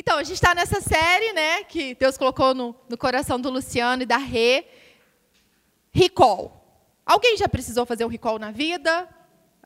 Então, a gente está nessa série, né, que Deus colocou no, no coração do Luciano e da Rê. Recall. Alguém já precisou fazer um recall na vida?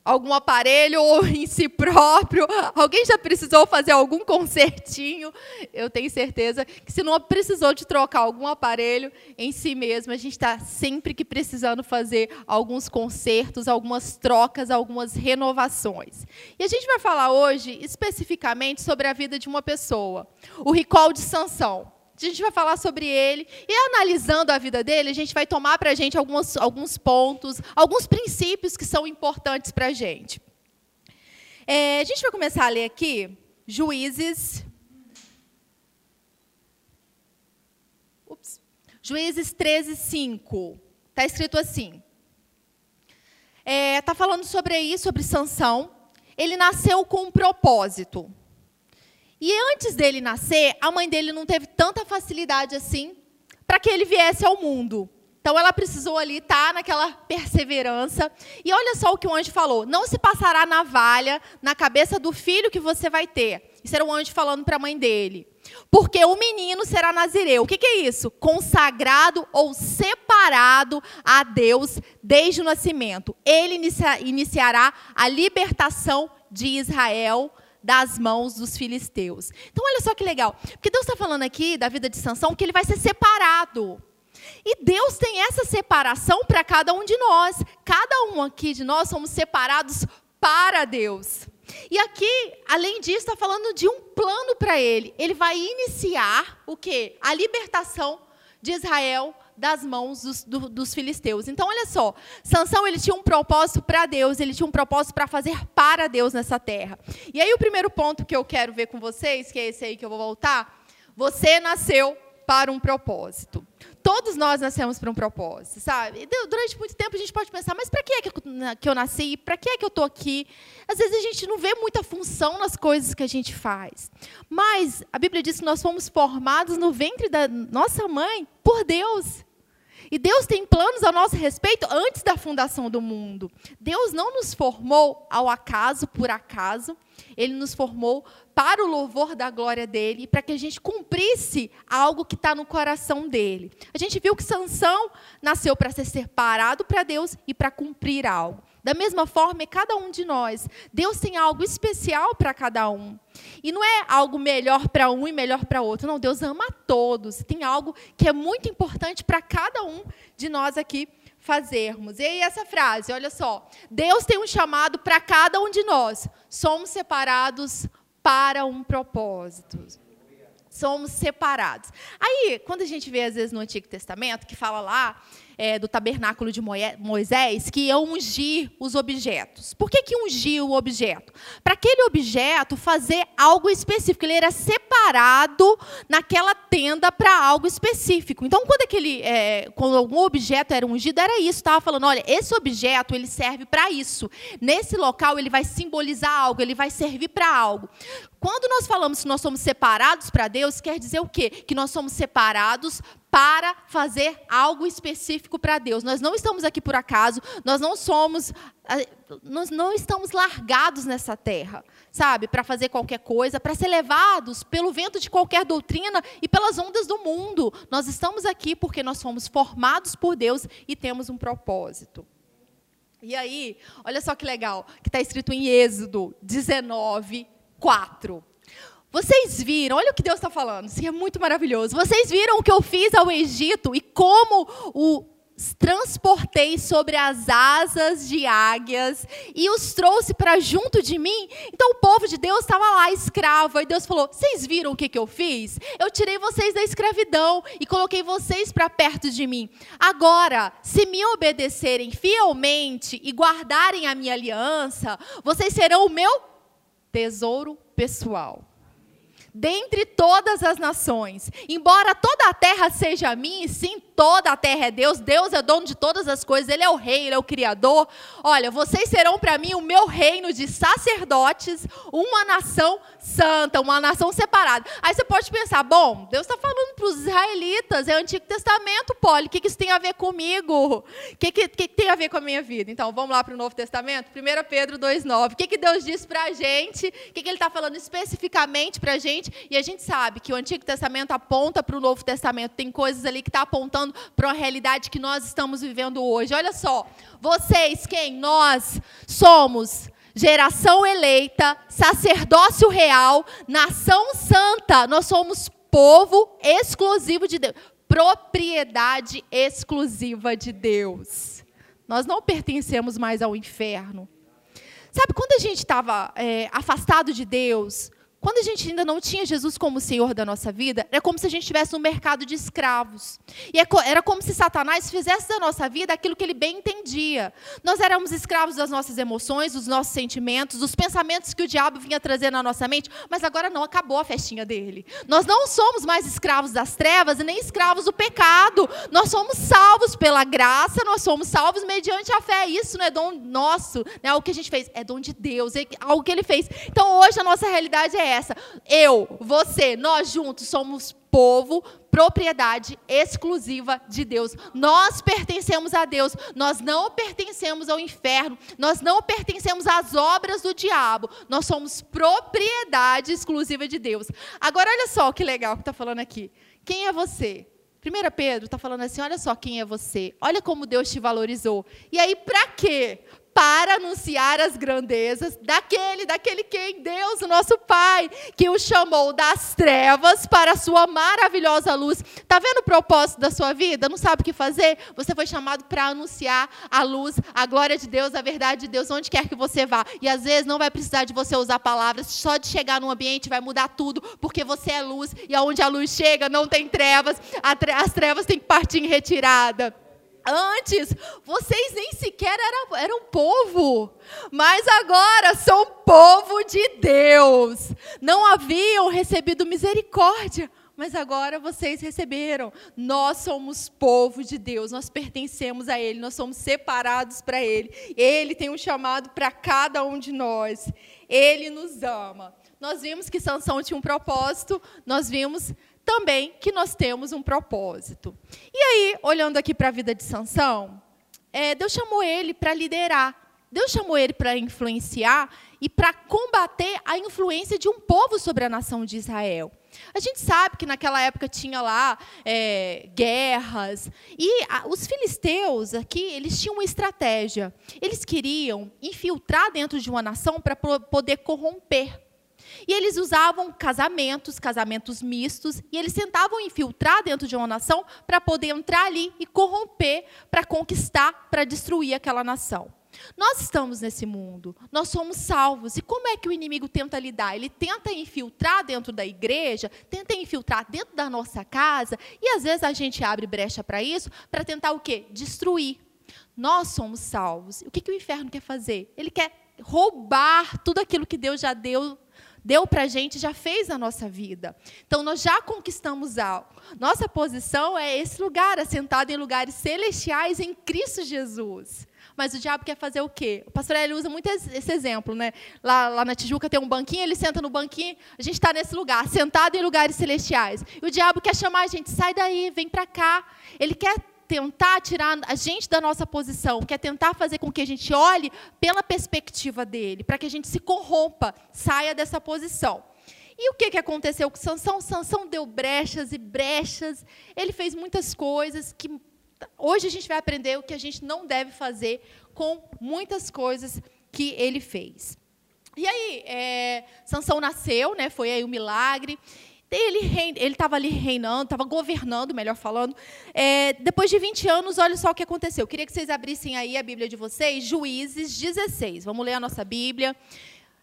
Algum aparelho ou em si próprio. Alguém já precisou fazer algum consertinho? Eu tenho certeza que se não precisou de trocar algum aparelho em si mesmo, a gente está sempre que precisando fazer alguns consertos, algumas trocas, algumas renovações. E a gente vai falar hoje especificamente sobre a vida de uma pessoa, o recall de Sansão. A gente vai falar sobre ele e analisando a vida dele, a gente vai tomar para a gente alguns, alguns pontos, alguns princípios que são importantes para a gente. É, a gente vai começar a ler aqui Juízes. Ups, Juízes 13, 5. Está escrito assim. Está é, tá falando sobre isso, sobre Sansão. Ele nasceu com um propósito. E antes dele nascer, a mãe dele não teve tanta facilidade assim para que ele viesse ao mundo. Então ela precisou ali estar tá naquela perseverança. E olha só o que o anjo falou: não se passará navalha na cabeça do filho que você vai ter. Isso era o anjo falando para a mãe dele. Porque o menino será nazireu. O que, que é isso? Consagrado ou separado a Deus desde o nascimento. Ele inicia, iniciará a libertação de Israel das mãos dos filisteus. Então, olha só que legal. Porque Deus está falando aqui da vida de Sansão que ele vai ser separado. E Deus tem essa separação para cada um de nós. Cada um aqui de nós somos separados para Deus. E aqui, além disso, está falando de um plano para ele. Ele vai iniciar o quê? A libertação de Israel das mãos dos, do, dos, filisteus. Então, olha só, Sansão ele tinha um propósito para Deus, ele tinha um propósito para fazer para Deus nessa terra. E aí o primeiro ponto que eu quero ver com vocês, que é esse aí que eu vou voltar, você nasceu para um propósito. Todos nós nascemos para um propósito, sabe? Durante muito tempo a gente pode pensar, mas para que é que eu nasci? Para que é que eu estou aqui? Às vezes a gente não vê muita função nas coisas que a gente faz. Mas a Bíblia diz que nós fomos formados no ventre da nossa mãe por Deus. E Deus tem planos a nosso respeito antes da fundação do mundo. Deus não nos formou ao acaso, por acaso. Ele nos formou para o louvor da glória dele, para que a gente cumprisse algo que está no coração dele. A gente viu que Sansão nasceu para ser separado para Deus e para cumprir algo. Da mesma forma, é cada um de nós. Deus tem algo especial para cada um. E não é algo melhor para um e melhor para outro. Não, Deus ama a todos. Tem algo que é muito importante para cada um de nós aqui fazermos. E aí essa frase, olha só. Deus tem um chamado para cada um de nós. Somos separados para um propósito. Somos separados. Aí, quando a gente vê, às vezes, no Antigo Testamento, que fala lá é, do tabernáculo de Moisés que ia ungir os objetos. Por que, que ungir o objeto? Para aquele objeto fazer algo específico. Ele era separado naquela tenda para algo específico. Então, quando, aquele, é, quando algum objeto era ungido, era isso. Estava falando, olha, esse objeto ele serve para isso. Nesse local ele vai simbolizar algo, ele vai servir para algo. Quando nós falamos que nós somos separados para Deus, quer dizer o quê? Que nós somos separados para fazer algo específico para Deus. Nós não estamos aqui por acaso, nós não somos, ah, nós não estamos largados nessa terra, sabe, para fazer qualquer coisa, para ser levados pelo vento de qualquer doutrina e pelas ondas do mundo. Nós estamos aqui porque nós fomos formados por Deus e temos um propósito. E aí, olha só que legal, que está escrito em Êxodo 19, 4. Vocês viram, olha o que Deus está falando, isso é muito maravilhoso. Vocês viram o que eu fiz ao Egito e como o transportei sobre as asas de águias e os trouxe para junto de mim. Então o povo de Deus estava lá escravo. E Deus falou: Vocês viram o que, que eu fiz? Eu tirei vocês da escravidão e coloquei vocês para perto de mim. Agora, se me obedecerem fielmente e guardarem a minha aliança, vocês serão o meu tesouro pessoal dentre todas as nações. Embora toda a terra seja minha, e sim, toda a terra é Deus, Deus é dono de todas as coisas, Ele é o rei, Ele é o criador. Olha, vocês serão para mim o meu reino de sacerdotes, uma nação santa, uma nação separada. Aí você pode pensar, bom, Deus está falando para os israelitas, é o Antigo Testamento, Poli, o que, que isso tem a ver comigo? O que, que, que, tem a ver com a minha vida? Então, vamos lá para o Novo Testamento? 1 Pedro 2,9. O que, que Deus diz para a gente? O que, que Ele está falando especificamente para a gente? e a gente sabe que o Antigo Testamento aponta para o Novo Testamento. Tem coisas ali que está apontando para a realidade que nós estamos vivendo hoje. Olha só, vocês, quem? Nós somos geração eleita, sacerdócio real, nação santa. Nós somos povo exclusivo de Deus, propriedade exclusiva de Deus. Nós não pertencemos mais ao inferno. Sabe, quando a gente estava é, afastado de Deus, quando a gente ainda não tinha Jesus como Senhor da nossa vida, era como se a gente estivesse no mercado de escravos. E é era como se Satanás fizesse da nossa vida aquilo que ele bem entendia. Nós éramos escravos das nossas emoções, dos nossos sentimentos, dos pensamentos que o diabo vinha trazer na nossa mente, mas agora não acabou a festinha dele. Nós não somos mais escravos das trevas e nem escravos do pecado. Nós somos salvos pela graça, nós somos salvos mediante a fé. Isso não é dom nosso, né? o que a gente fez, é dom de Deus, é algo que ele fez. Então hoje a nossa realidade é essa. Eu, você, nós juntos somos povo, propriedade exclusiva de Deus. Nós pertencemos a Deus, nós não pertencemos ao inferno, nós não pertencemos às obras do diabo, nós somos propriedade exclusiva de Deus. Agora, olha só que legal que está falando aqui. Quem é você? 1 Pedro está falando assim: olha só quem é você, olha como Deus te valorizou. E aí, para quê? Para anunciar as grandezas daquele, daquele quem Deus, o nosso Pai, que o chamou das trevas para a sua maravilhosa luz. Está vendo o propósito da sua vida? Não sabe o que fazer? Você foi chamado para anunciar a luz, a glória de Deus, a verdade de Deus, onde quer que você vá. E às vezes não vai precisar de você usar palavras, só de chegar num ambiente vai mudar tudo, porque você é luz, e aonde a luz chega não tem trevas, as trevas têm que partir em retirada. Antes, vocês nem sequer eram, eram povo, mas agora são povo de Deus. Não haviam recebido misericórdia, mas agora vocês receberam. Nós somos povo de Deus, nós pertencemos a Ele, nós somos separados para Ele. Ele tem um chamado para cada um de nós. Ele nos ama. Nós vimos que Sansão tinha um propósito, nós vimos também que nós temos um propósito. E aí, olhando aqui para a vida de Sansão, é, Deus chamou ele para liderar. Deus chamou ele para influenciar e para combater a influência de um povo sobre a nação de Israel. A gente sabe que naquela época tinha lá é, guerras e a, os filisteus aqui eles tinham uma estratégia. Eles queriam infiltrar dentro de uma nação para poder corromper. E eles usavam casamentos, casamentos mistos, e eles tentavam infiltrar dentro de uma nação para poder entrar ali e corromper, para conquistar, para destruir aquela nação. Nós estamos nesse mundo, nós somos salvos. E como é que o inimigo tenta lidar? Ele tenta infiltrar dentro da igreja, tenta infiltrar dentro da nossa casa, e às vezes a gente abre brecha para isso, para tentar o quê? Destruir. Nós somos salvos. O que, que o inferno quer fazer? Ele quer roubar tudo aquilo que Deus já deu deu para a gente, já fez a nossa vida. Então, nós já conquistamos algo. Nossa posição é esse lugar, assentado em lugares celestiais em Cristo Jesus. Mas o diabo quer fazer o quê? O pastor ele usa muito esse exemplo, né? Lá, lá na Tijuca tem um banquinho, ele senta no banquinho, a gente está nesse lugar, sentado em lugares celestiais. E o diabo quer chamar a gente, sai daí, vem para cá. Ele quer tentar tirar a gente da nossa posição, quer tentar fazer com que a gente olhe pela perspectiva dele, para que a gente se corrompa, saia dessa posição. E o que, que aconteceu com Sansão? Sansão deu brechas e brechas, ele fez muitas coisas que hoje a gente vai aprender o que a gente não deve fazer com muitas coisas que ele fez. E aí, é, Sansão nasceu, né, foi aí o um milagre, ele estava ali reinando, estava governando, melhor falando. É, depois de 20 anos, olha só o que aconteceu. Eu queria que vocês abrissem aí a Bíblia de vocês, Juízes 16. Vamos ler a nossa Bíblia.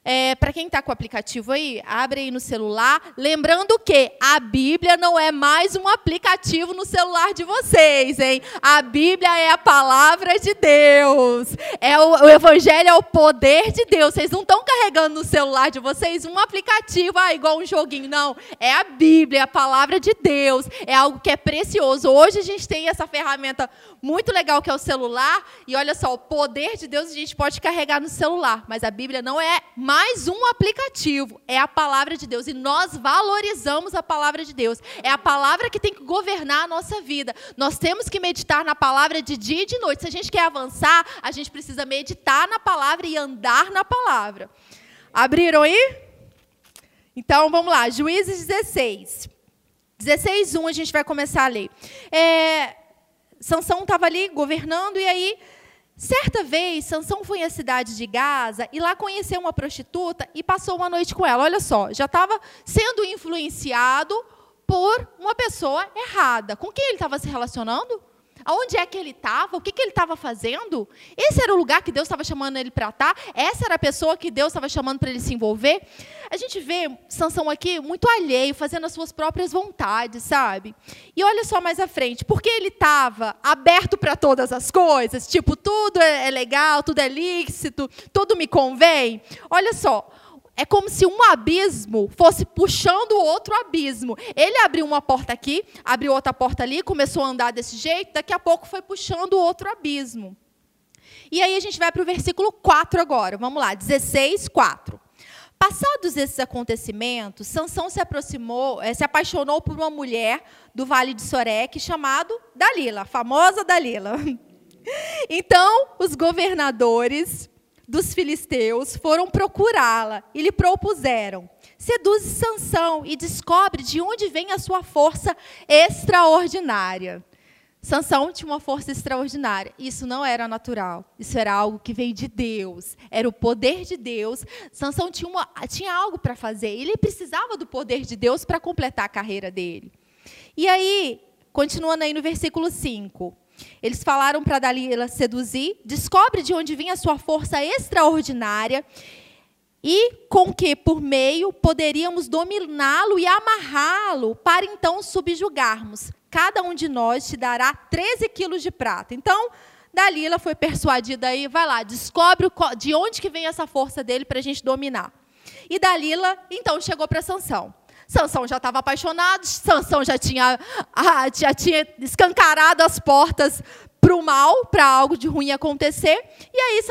É, para quem está com o aplicativo aí, abre aí no celular. Lembrando que a Bíblia não é mais um aplicativo no celular de vocês, hein? A Bíblia é a palavra de Deus. É o, o Evangelho é o poder de Deus. Vocês não estão carregando no celular de vocês um aplicativo, ah, igual um joguinho. Não. É a Bíblia, é a palavra de Deus. É algo que é precioso. Hoje a gente tem essa ferramenta muito legal que é o celular. E olha só, o poder de Deus a gente pode carregar no celular. Mas a Bíblia não é mais um aplicativo, é a palavra de Deus. E nós valorizamos a palavra de Deus. É a palavra que tem que governar a nossa vida. Nós temos que meditar na palavra de dia e de noite. Se a gente quer avançar, a gente precisa meditar na palavra e andar na palavra. Abriram aí? Então, vamos lá, Juízes 16. 16, 1, a gente vai começar a ler. É, Sansão estava ali governando, e aí, certa vez, Sansão foi à cidade de Gaza e lá conheceu uma prostituta e passou uma noite com ela. Olha só, já estava sendo influenciado por uma pessoa errada. Com quem ele estava se relacionando? Aonde é que ele estava? O que, que ele estava fazendo? Esse era o lugar que Deus estava chamando ele para estar? Tá? Essa era a pessoa que Deus estava chamando para ele se envolver? A gente vê Sansão aqui muito alheio, fazendo as suas próprias vontades, sabe? E olha só mais à frente, porque ele estava aberto para todas as coisas, tipo, tudo é, é legal, tudo é lícito, tudo me convém. Olha só, é como se um abismo fosse puxando outro abismo. Ele abriu uma porta aqui, abriu outra porta ali, começou a andar desse jeito, daqui a pouco foi puxando outro abismo. E aí a gente vai para o versículo 4 agora. Vamos lá, 16, 4. Passados esses acontecimentos, Sansão se aproximou, eh, se apaixonou por uma mulher do Vale de Sorek chamado Dalila, a famosa Dalila. Então, os governadores dos filisteus foram procurá-la e lhe propuseram: Seduze Sansão e descobre de onde vem a sua força extraordinária. Sansão tinha uma força extraordinária. Isso não era natural. Isso era algo que veio de Deus. Era o poder de Deus. Sansão tinha, uma, tinha algo para fazer. Ele precisava do poder de Deus para completar a carreira dele. E aí, continuando aí no versículo 5. Eles falaram para Dalila seduzir, descobre de onde vinha a sua força extraordinária e com que, por meio, poderíamos dominá-lo e amarrá-lo para então subjugarmos. Cada um de nós te dará 13 quilos de prata. Então, Dalila foi persuadida aí, vai lá, descobre de onde que vem essa força dele para a gente dominar. E Dalila, então, chegou para Sansão. Sansão já estava apaixonado, Sansão já tinha, ah, já tinha escancarado as portas para o mal, para algo de ruim acontecer. E aí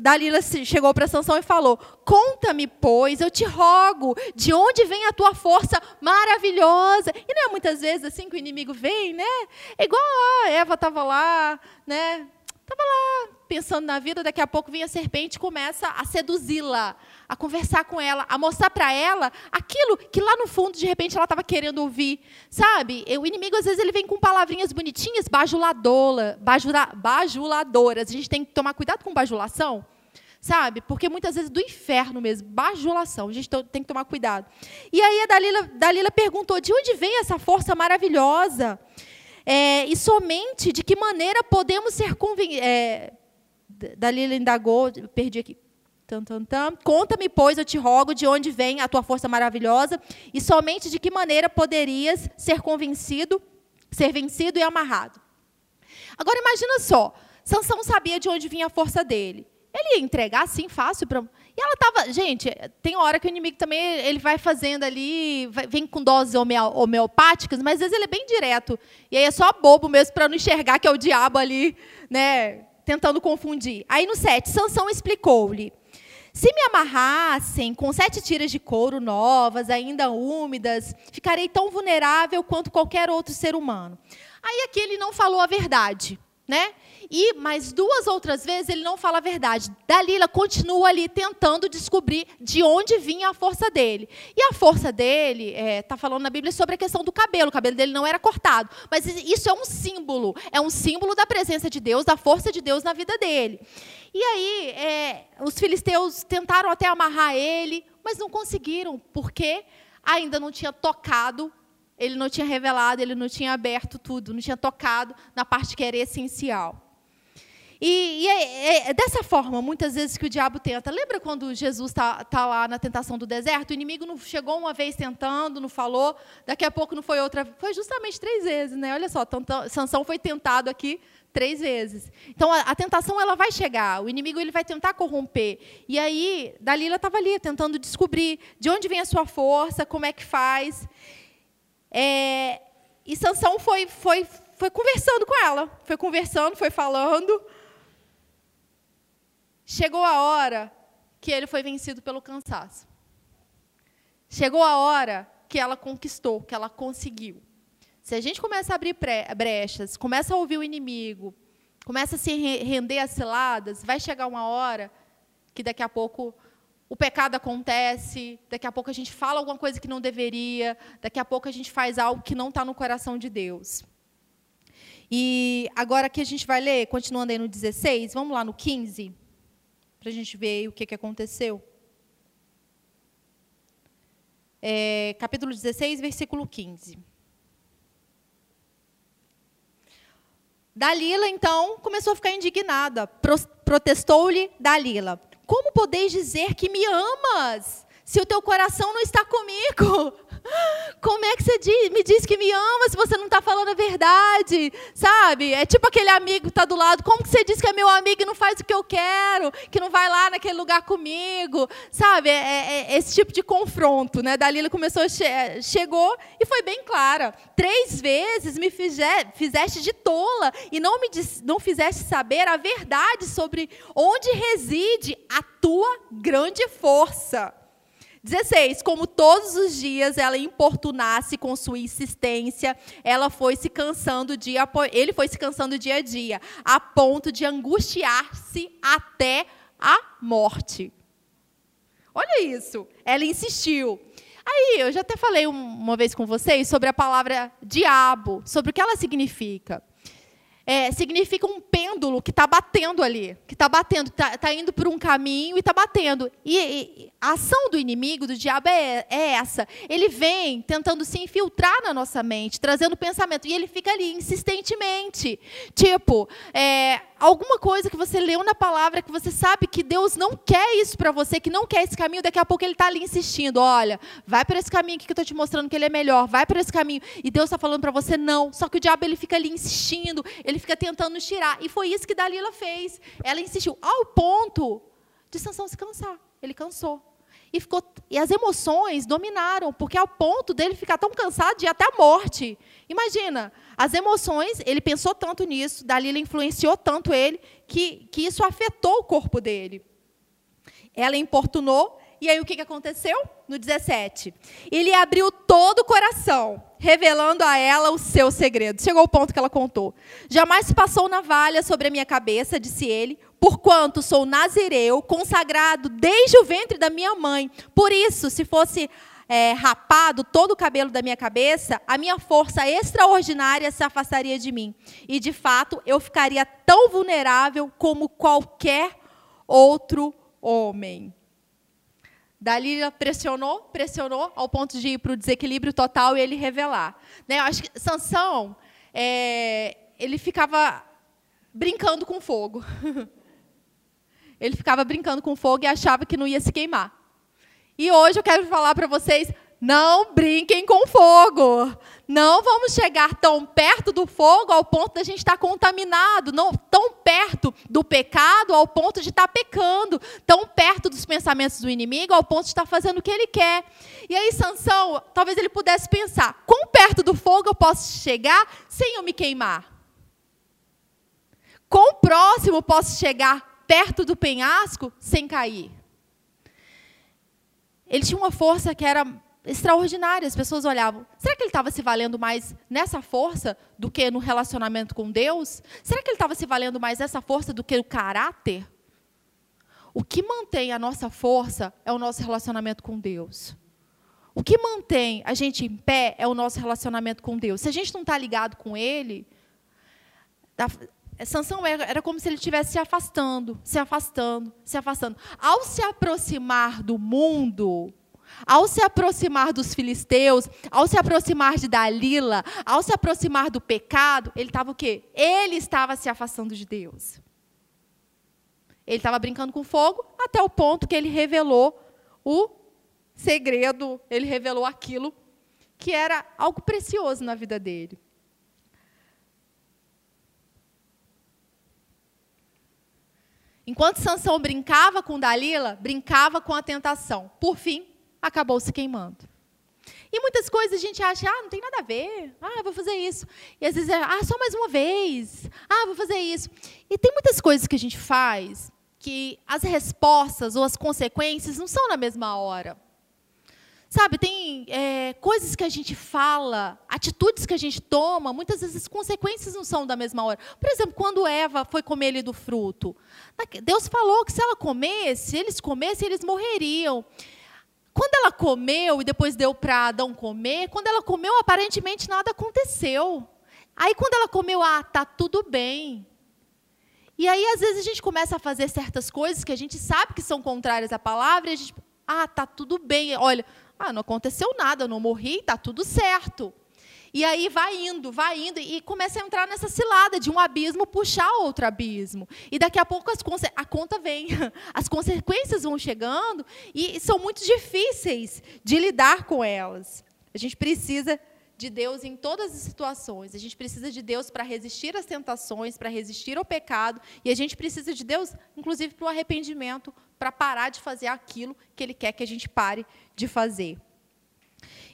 Dalila chegou para Sansão e falou: Conta-me, pois, eu te rogo, de onde vem a tua força maravilhosa? E não é muitas vezes assim que o inimigo vem, né? É igual a Eva estava lá, né? Estava lá pensando na vida, daqui a pouco vem a serpente e começa a seduzi-la, a conversar com ela, a mostrar para ela aquilo que lá no fundo, de repente, ela estava querendo ouvir. Sabe? O inimigo, às vezes, ele vem com palavrinhas bonitinhas, bajuladoras. bajuladoras. A gente tem que tomar cuidado com bajulação. Sabe? Porque muitas vezes do inferno mesmo, bajulação. A gente tem que tomar cuidado. E aí a Dalila, Dalila perguntou: de onde vem essa força maravilhosa? É, e somente de que maneira podemos ser convencidos. É, Dalila indagou, perdi aqui. Conta-me, pois, eu te rogo, de onde vem a tua força maravilhosa, e somente de que maneira poderias ser convencido, ser vencido e amarrado. Agora imagina só, Sansão sabia de onde vinha a força dele. Ele ia entregar assim fácil para e ela estava, gente, tem hora que o inimigo também ele vai fazendo ali, vai, vem com doses homeopáticas, mas às vezes ele é bem direto. E aí é só bobo mesmo para não enxergar que é o diabo ali, né, tentando confundir. Aí no 7, Sansão explicou-lhe: se me amarrassem com sete tiras de couro novas, ainda úmidas, ficarei tão vulnerável quanto qualquer outro ser humano. Aí aqui ele não falou a verdade, né? E mais duas outras vezes ele não fala a verdade. Dalila continua ali tentando descobrir de onde vinha a força dele. E a força dele, está é, tá falando na Bíblia sobre a questão do cabelo. O cabelo dele não era cortado. Mas isso é um símbolo. É um símbolo da presença de Deus, da força de Deus na vida dele. E aí, é, os filisteus tentaram até amarrar ele, mas não conseguiram, porque ainda não tinha tocado ele não tinha revelado, ele não tinha aberto tudo, não tinha tocado na parte que era essencial. E, e é, é, é, dessa forma, muitas vezes, que o diabo tenta. Lembra quando Jesus está tá lá na tentação do deserto? O inimigo não chegou uma vez tentando, não falou, daqui a pouco não foi outra. Foi justamente três vezes, né? Olha só, Sansão foi tentado aqui três vezes. Então, a, a, tentação ela vai chegar, o inimigo ele vai tentar corromper. E aí, Dalila estava ali, tentando descobrir de onde vem a sua força, como é que faz. É, e Sansão foi, foi, foi conversando com ela, foi conversando, foi falando. Chegou a hora que ele foi vencido pelo cansaço. Chegou a hora que ela conquistou, que ela conseguiu. Se a gente começa a abrir brechas, começa a ouvir o inimigo, começa a se render às ciladas, vai chegar uma hora que daqui a pouco o pecado acontece, daqui a pouco a gente fala alguma coisa que não deveria, daqui a pouco a gente faz algo que não está no coração de Deus. E agora aqui a gente vai ler, continuando aí no 16, vamos lá no 15, para a gente ver o que, que aconteceu. É, capítulo 16, versículo 15. Dalila, então, começou a ficar indignada. Protestou-lhe Dalila: Como podeis dizer que me amas, se o teu coração não está comigo? Como é que você diz, me diz que me ama se você não está falando a verdade? Sabe? É tipo aquele amigo que está do lado. Como que você diz que é meu amigo e não faz o que eu quero? Que não vai lá naquele lugar comigo? Sabe? É, é, é esse tipo de confronto. Né? Dalila começou, che chegou e foi bem clara. Três vezes me fizeste de tola e não me não fizeste saber a verdade sobre onde reside a tua grande força. 16. Como todos os dias ela importunasse com sua insistência, ela foi se cansando dia ele foi se cansando dia a dia, a ponto de angustiar-se até a morte. Olha isso. Ela insistiu. Aí, eu já até falei uma vez com vocês sobre a palavra diabo, sobre o que ela significa é, significa um pêndulo que está batendo ali, que está batendo, está tá indo por um caminho e está batendo. E, e, a ação do inimigo, do diabo, é, é, essa. Ele vem tentando se infiltrar na nossa mente, trazendo pensamento, e ele fica ali insistentemente. Tipo, é, alguma coisa que você leu na palavra que você sabe que Deus não quer isso para você, que não quer esse caminho, daqui a pouco ele está ali insistindo. Olha, vai para esse caminho que eu estou te mostrando que ele é melhor, vai para esse caminho. E Deus está falando para você não. Só que o diabo ele fica ali insistindo, ele fica tentando tirar. E foi isso que Dalila fez. Ela insistiu ao ponto de Sansão se cansar. Ele cansou. E, ficou, e as emoções dominaram, porque ao ponto dele ficar tão cansado de ir até a morte. Imagina, as emoções, ele pensou tanto nisso, Dalila influenciou tanto ele, que, que isso afetou o corpo dele. Ela importunou, e aí o que, aconteceu? No 17. Ele abriu todo o coração, revelando a ela o seu segredo. Chegou o ponto que ela contou. Jamais passou navalha sobre a minha cabeça, disse ele, porquanto sou nazireu, consagrado desde o ventre da minha mãe. Por isso, se fosse é, rapado todo o cabelo da minha cabeça, a minha força extraordinária se afastaria de mim. E, de fato, eu ficaria tão vulnerável como qualquer outro homem. Dalila pressionou, pressionou, ao ponto de ir para o desequilíbrio total e ele revelar. Né? Eu acho que Sansão, é, ele ficava brincando com fogo. ele ficava brincando com fogo e achava que não ia se queimar. E hoje eu quero falar para vocês: não brinquem com fogo. Não vamos chegar tão perto do fogo ao ponto de a gente estar contaminado, não tão perto do pecado ao ponto de estar pecando, tão perto dos pensamentos do inimigo ao ponto de estar fazendo o que ele quer. E aí Sansão, talvez ele pudesse pensar: quão perto do fogo eu posso chegar sem eu me queimar? Quão próximo posso chegar perto do penhasco sem cair? Ele tinha uma força que era extraordinária. As pessoas olhavam. Será que ele estava se valendo mais nessa força do que no relacionamento com Deus? Será que ele estava se valendo mais nessa força do que o caráter? O que mantém a nossa força é o nosso relacionamento com Deus. O que mantém a gente em pé é o nosso relacionamento com Deus. Se a gente não está ligado com Ele, Sansão era, era como se ele estivesse se afastando, se afastando, se afastando. Ao se aproximar do mundo, ao se aproximar dos filisteus, ao se aproximar de Dalila, ao se aproximar do pecado, ele estava o quê? Ele estava se afastando de Deus. Ele estava brincando com fogo até o ponto que ele revelou o segredo, ele revelou aquilo que era algo precioso na vida dele. Enquanto Sansão brincava com Dalila, brincava com a tentação. Por fim, acabou se queimando. E muitas coisas a gente acha, ah, não tem nada a ver, ah, vou fazer isso. E às vezes é, ah, só mais uma vez, ah, vou fazer isso. E tem muitas coisas que a gente faz que as respostas ou as consequências não são na mesma hora. Sabe, tem é, coisas que a gente fala, atitudes que a gente toma, muitas vezes as consequências não são da mesma hora. Por exemplo, quando Eva foi comer ali do fruto, Deus falou que se ela comesse, se eles comessem, eles morreriam. Quando ela comeu e depois deu para Adão comer, quando ela comeu, aparentemente nada aconteceu. Aí quando ela comeu, ah, tá tudo bem. E aí às vezes a gente começa a fazer certas coisas que a gente sabe que são contrárias à palavra e a gente, ah, tá tudo bem. Olha, ah, não aconteceu nada, eu não morri, está tudo certo. E aí vai indo, vai indo, e começa a entrar nessa cilada de um abismo puxar outro abismo. E daqui a pouco as, a conta vem, as consequências vão chegando e são muito difíceis de lidar com elas. A gente precisa de Deus em todas as situações. A gente precisa de Deus para resistir às tentações, para resistir ao pecado, e a gente precisa de Deus, inclusive, para o arrependimento, para parar de fazer aquilo que Ele quer que a gente pare de fazer.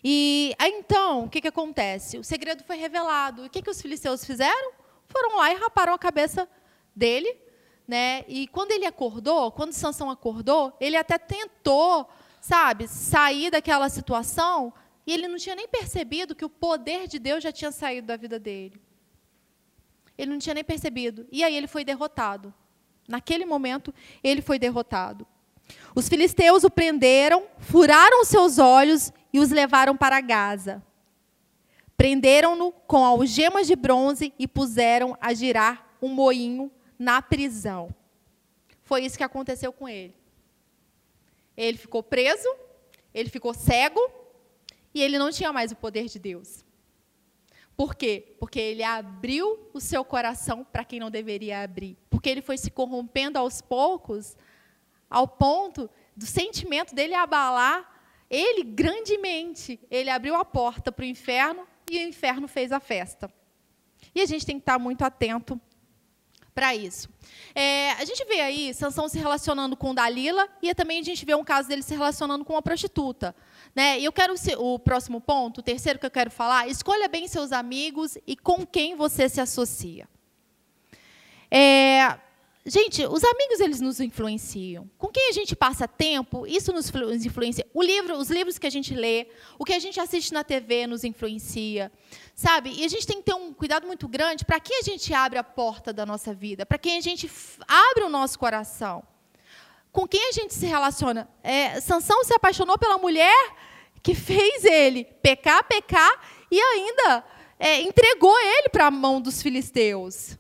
E então, o que, que acontece? O segredo foi revelado. O que, que os filisteus fizeram? Foram lá e raparam a cabeça dele. Né? E quando ele acordou, quando Sansão acordou, ele até tentou, sabe, sair daquela situação, e ele não tinha nem percebido que o poder de Deus já tinha saído da vida dele. Ele não tinha nem percebido. E aí ele foi derrotado. Naquele momento, ele foi derrotado. Os filisteus o prenderam, furaram seus olhos e os levaram para Gaza. Prenderam-no com algemas de bronze e puseram a girar um moinho na prisão. Foi isso que aconteceu com ele. Ele ficou preso, ele ficou cego e ele não tinha mais o poder de Deus. Por quê? Porque ele abriu o seu coração para quem não deveria abrir. Porque ele foi se corrompendo aos poucos, ao ponto do sentimento dele abalar ele grandemente. Ele abriu a porta para o inferno e o inferno fez a festa. E a gente tem que estar muito atento para isso. É, a gente vê aí Sansão se relacionando com Dalila e também a gente vê um caso dele se relacionando com uma prostituta. Né? E eu quero o próximo ponto, o terceiro que eu quero falar, escolha bem seus amigos e com quem você se associa. É, gente, os amigos eles nos influenciam. Com quem a gente passa tempo, isso nos influencia. O livro, os livros que a gente lê, o que a gente assiste na TV nos influencia, sabe? E a gente tem que ter um cuidado muito grande para quem a gente abre a porta da nossa vida, para quem a gente abre o nosso coração com quem a gente se relaciona. É, Sansão se apaixonou pela mulher que fez ele pecar, pecar e ainda é, entregou ele para a mão dos filisteus.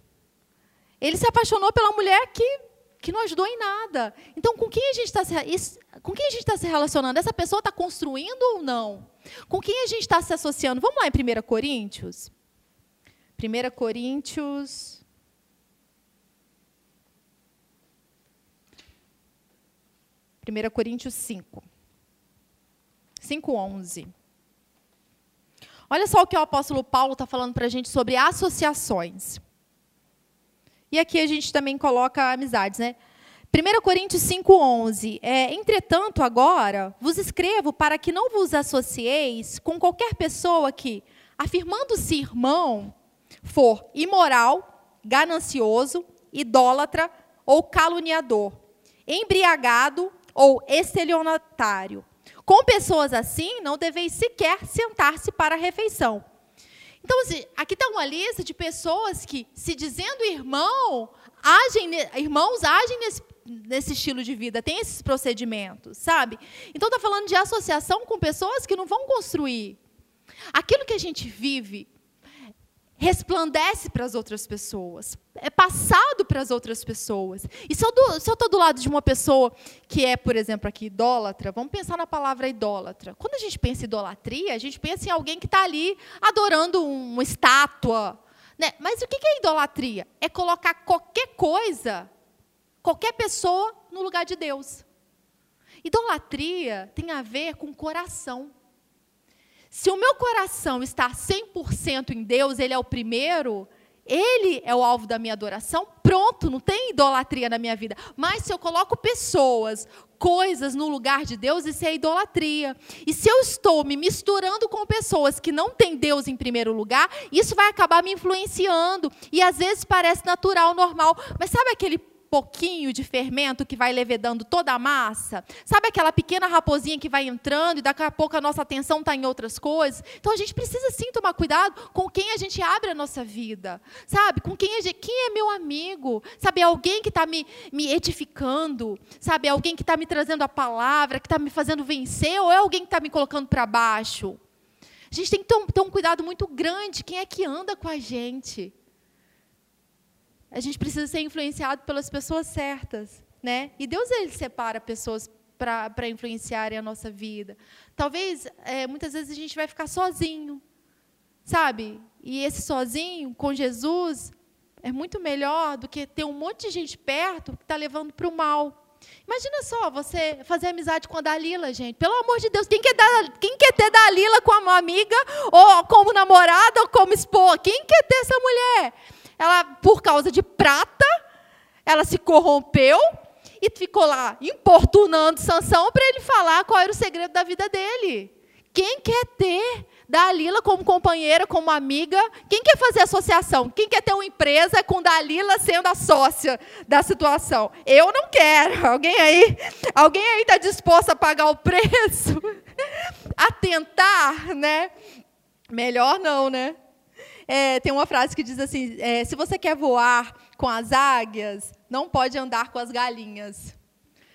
Ele se apaixonou pela mulher que, que não ajudou em nada. Então, com quem a gente está se, com quem a gente está se relacionando? Essa pessoa está construindo ou não? Com quem a gente está se associando? Vamos lá em 1 Coríntios? 1 Coríntios 1 Coríntios 5. 5,11. Olha só o que o apóstolo Paulo está falando para a gente sobre associações. E aqui a gente também coloca amizades, né? 1 Coríntios 5,11. É, Entretanto, agora vos escrevo para que não vos associeis com qualquer pessoa que, afirmando-se irmão, for imoral, ganancioso, idólatra ou caluniador, embriagado ou estelionatário. Com pessoas assim, não deveis sequer sentar-se para a refeição. Então, assim, aqui está uma lista de pessoas que, se dizendo irmão, agem, irmãos agem nesse, nesse estilo de vida, tem esses procedimentos, sabe? Então, está falando de associação com pessoas que não vão construir. Aquilo que a gente vive resplandece para as outras pessoas, é passado para as outras pessoas. E se eu estou do lado de uma pessoa que é, por exemplo, aqui idólatra, vamos pensar na palavra idólatra. Quando a gente pensa em idolatria, a gente pensa em alguém que está ali adorando uma estátua. Né? Mas o que é idolatria? É colocar qualquer coisa, qualquer pessoa, no lugar de Deus. Idolatria tem a ver com coração. Se o meu coração está 100% em Deus, Ele é o primeiro, Ele é o alvo da minha adoração, pronto, não tem idolatria na minha vida. Mas se eu coloco pessoas, coisas no lugar de Deus, isso é idolatria. E se eu estou me misturando com pessoas que não têm Deus em primeiro lugar, isso vai acabar me influenciando. E às vezes parece natural, normal. Mas sabe aquele pouquinho de fermento que vai levedando toda a massa? Sabe aquela pequena raposinha que vai entrando e daqui a pouco a nossa atenção está em outras coisas? Então a gente precisa sim tomar cuidado com quem a gente abre a nossa vida. Sabe? Com quem, gente, quem é meu amigo? Sabe? É alguém que está me, me edificando? Sabe? É alguém que está me trazendo a palavra, que está me fazendo vencer? Ou é alguém que está me colocando para baixo? A gente tem que ter um, ter um cuidado muito grande. Quem é que anda com a gente? A gente precisa ser influenciado pelas pessoas certas, né? E Deus ele separa pessoas para influenciarem a nossa vida. Talvez é, muitas vezes a gente vai ficar sozinho, sabe? E esse sozinho com Jesus é muito melhor do que ter um monte de gente perto que está levando para o mal. Imagina só, você fazer amizade com a Dalila, gente. Pelo amor de Deus, quem quer, dar, quem quer ter Dalila como amiga, ou como namorada, ou como esposa? Quem quer ter essa mulher? Ela, por causa de prata, ela se corrompeu e ficou lá importunando Sansão para ele falar qual era o segredo da vida dele. Quem quer ter Dalila como companheira, como amiga? Quem quer fazer associação? Quem quer ter uma empresa com Dalila sendo a sócia da situação? Eu não quero. Alguém aí? Alguém aí está disposto a pagar o preço? a tentar, né? Melhor não, né? É, tem uma frase que diz assim: é, se você quer voar com as águias, não pode andar com as galinhas.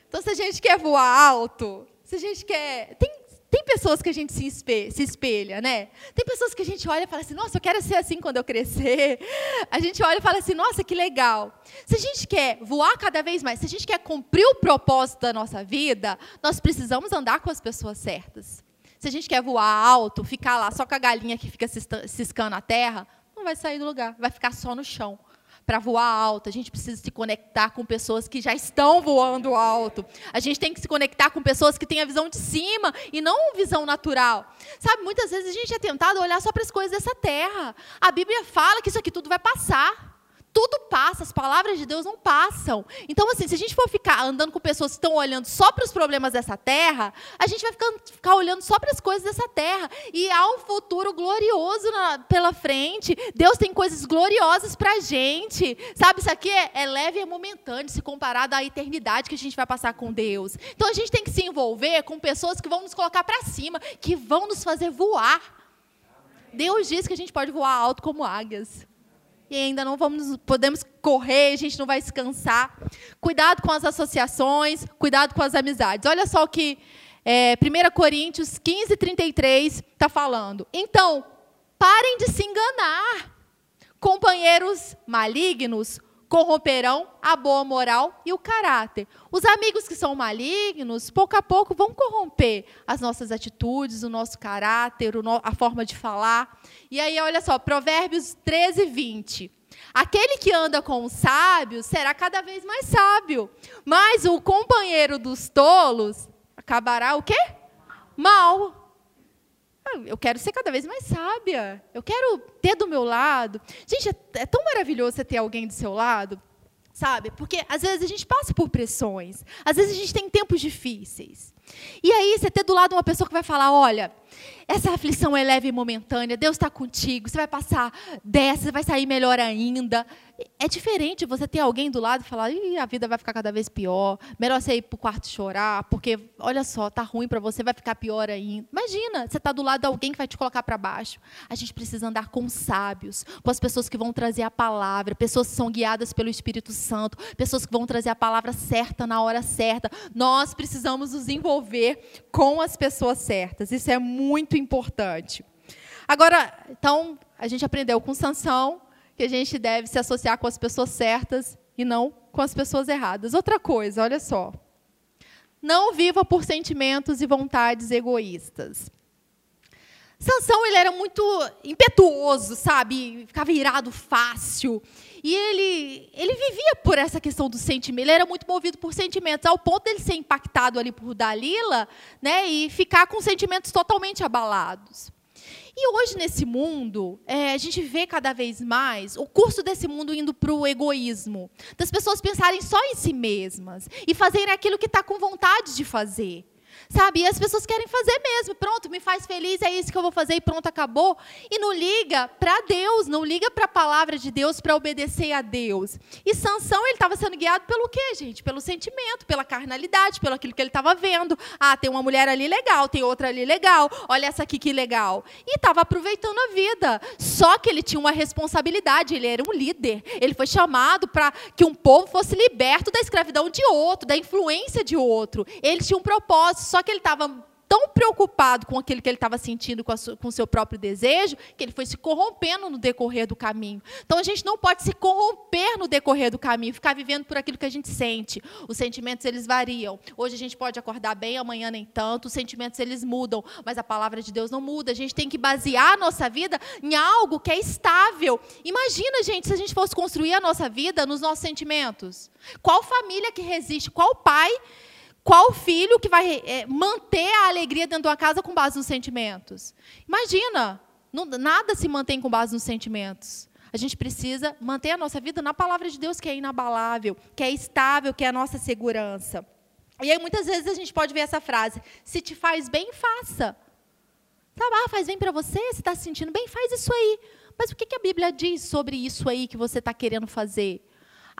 Então, se a gente quer voar alto, se a gente quer. Tem, tem pessoas que a gente se espelha, se espelha, né? Tem pessoas que a gente olha e fala assim: nossa, eu quero ser assim quando eu crescer. A gente olha e fala assim: nossa, que legal. Se a gente quer voar cada vez mais, se a gente quer cumprir o propósito da nossa vida, nós precisamos andar com as pessoas certas. Se a gente quer voar alto, ficar lá só com a galinha que fica ciscando a terra, não vai sair do lugar, vai ficar só no chão. Para voar alto, a gente precisa se conectar com pessoas que já estão voando alto. A gente tem que se conectar com pessoas que têm a visão de cima e não visão natural. Sabe, muitas vezes a gente é tentado olhar só para as coisas dessa terra. A Bíblia fala que isso aqui tudo vai passar. Tudo passa, as palavras de Deus não passam. Então, assim, se a gente for ficar andando com pessoas que estão olhando só para os problemas dessa terra, a gente vai ficar, ficar olhando só para as coisas dessa terra. E há um futuro glorioso na, pela frente. Deus tem coisas gloriosas para a gente. Sabe, isso aqui é, é leve e é momentâneo se comparado à eternidade que a gente vai passar com Deus. Então, a gente tem que se envolver com pessoas que vão nos colocar para cima, que vão nos fazer voar. Deus diz que a gente pode voar alto como águias e ainda não vamos, podemos correr, a gente não vai se cansar. Cuidado com as associações, cuidado com as amizades. Olha só o que é, 1 Coríntios 15, 33 está falando. Então, parem de se enganar. Companheiros malignos corromperão a boa moral e o caráter. Os amigos que são malignos, pouco a pouco, vão corromper as nossas atitudes, o nosso caráter, a forma de falar. E aí, olha só, Provérbios 13, 20. Aquele que anda com os sábios será cada vez mais sábio, mas o companheiro dos tolos acabará o quê? Mal. Eu quero ser cada vez mais sábia. Eu quero ter do meu lado. Gente, é, é tão maravilhoso você ter alguém do seu lado, sabe? Porque às vezes a gente passa por pressões. Às vezes a gente tem tempos difíceis. E aí você ter do lado uma pessoa que vai falar, olha, essa aflição é leve e momentânea, Deus está contigo, você vai passar dessa, você vai sair melhor ainda. É diferente você ter alguém do lado e falar, Ih, a vida vai ficar cada vez pior, melhor você ir para o quarto chorar, porque, olha só, tá ruim para você, vai ficar pior ainda. Imagina, você está do lado de alguém que vai te colocar para baixo. A gente precisa andar com sábios, com as pessoas que vão trazer a palavra, pessoas que são guiadas pelo Espírito Santo, pessoas que vão trazer a palavra certa na hora certa. Nós precisamos nos envolver com as pessoas certas. Isso é muito importante. Agora, então, a gente aprendeu com Sansão que a gente deve se associar com as pessoas certas e não com as pessoas erradas. Outra coisa, olha só. Não viva por sentimentos e vontades egoístas. Sansão ele era muito impetuoso, sabe? Ficava irado fácil. E ele, ele vivia por essa questão do sentimento. Ele era muito movido por sentimentos, ao ponto dele ser impactado ali por Dalila, né? E ficar com sentimentos totalmente abalados. E hoje, nesse mundo, é, a gente vê cada vez mais o curso desse mundo indo para o egoísmo. Das pessoas pensarem só em si mesmas e fazerem aquilo que está com vontade de fazer. Sabe? E as pessoas querem fazer mesmo. Pronto, me faz feliz, é isso que eu vou fazer e pronto, acabou. E não liga para Deus, não liga para a palavra de Deus para obedecer a Deus. E Sansão, ele estava sendo guiado pelo quê, gente? Pelo sentimento, pela carnalidade, pelo aquilo que ele estava vendo. Ah, tem uma mulher ali legal, tem outra ali legal. Olha essa aqui que legal. E estava aproveitando a vida. Só que ele tinha uma responsabilidade, ele era um líder. Ele foi chamado para que um povo fosse liberto da escravidão de outro, da influência de outro. Ele tinha um propósito, só que ele estava tão preocupado com aquilo que ele estava sentindo com, o seu próprio desejo, que ele foi se corrompendo no decorrer do caminho. Então a gente não pode se corromper no decorrer do caminho, ficar vivendo por aquilo que a gente sente. Os sentimentos eles variam. Hoje a gente pode acordar bem, amanhã nem tanto. Os sentimentos eles mudam, mas a palavra de Deus não muda. A gente tem que basear a nossa vida em algo que é estável. Imagina, gente, se a gente fosse construir a nossa vida nos nossos sentimentos. Qual família que resiste? Qual pai qual filho que vai é, manter a alegria dentro de uma casa com base nos sentimentos? Imagina, não, nada se mantém com base nos sentimentos. A gente precisa manter a nossa vida na palavra de Deus, que é inabalável, que é estável, que é a nossa segurança. E aí, muitas vezes, a gente pode ver essa frase: se te faz bem, faça. Sabe, ah, faz bem para você, você está se sentindo bem, faz isso aí. Mas o que a Bíblia diz sobre isso aí que você está querendo fazer?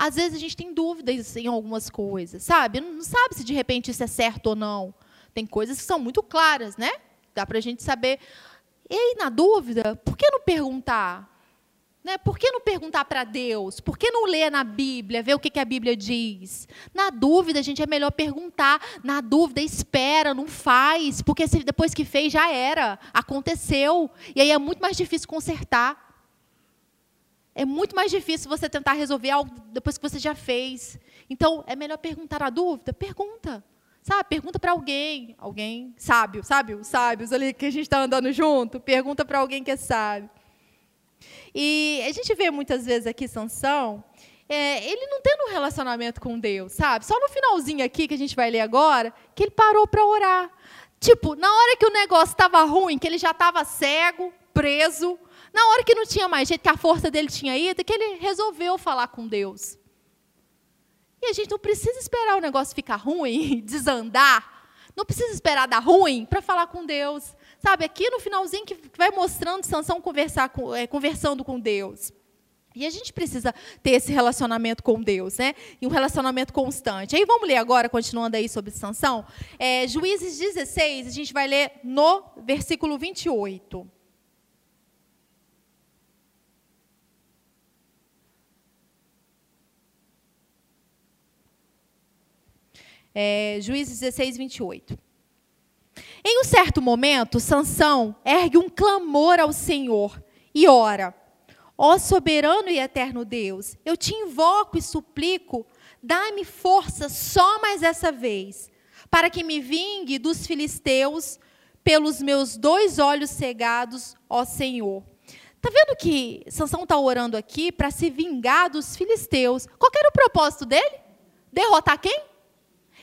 Às vezes a gente tem dúvidas em algumas coisas, sabe? Não sabe se de repente isso é certo ou não. Tem coisas que são muito claras, né? Dá para a gente saber. E aí, na dúvida, por que não perguntar? Né? Por que não perguntar para Deus? Por que não ler na Bíblia, ver o que, que a Bíblia diz? Na dúvida, a gente é melhor perguntar. Na dúvida, espera, não faz, porque depois que fez já era, aconteceu. E aí é muito mais difícil consertar. É muito mais difícil você tentar resolver algo depois que você já fez. Então, é melhor perguntar a dúvida? Pergunta. Sabe? Pergunta para alguém. Alguém sábio, sabe? Os sábios ali que a gente está andando junto. Pergunta para alguém que é sábio. E a gente vê muitas vezes aqui Sansão, é, ele não tendo um relacionamento com Deus, sabe? Só no finalzinho aqui, que a gente vai ler agora, que ele parou para orar. Tipo, na hora que o negócio estava ruim, que ele já estava cego, preso, na hora que não tinha mais jeito, que a força dele tinha ido, que ele resolveu falar com Deus. E a gente não precisa esperar o negócio ficar ruim, desandar. Não precisa esperar dar ruim para falar com Deus. Sabe, aqui no finalzinho que vai mostrando Sansão conversar com, é, conversando com Deus. E a gente precisa ter esse relacionamento com Deus, né? E um relacionamento constante. Aí vamos ler agora, continuando aí sobre Sansão. É, Juízes 16, a gente vai ler no versículo 28. É, Juízes 16, 28. Em um certo momento, Sansão ergue um clamor ao Senhor e ora: Ó soberano e eterno Deus, eu te invoco e suplico, dá-me força só mais essa vez, para que me vingue dos filisteus pelos meus dois olhos cegados, ó Senhor. Tá vendo que Sansão está orando aqui para se vingar dos filisteus? Qual era o propósito dele? Derrotar quem?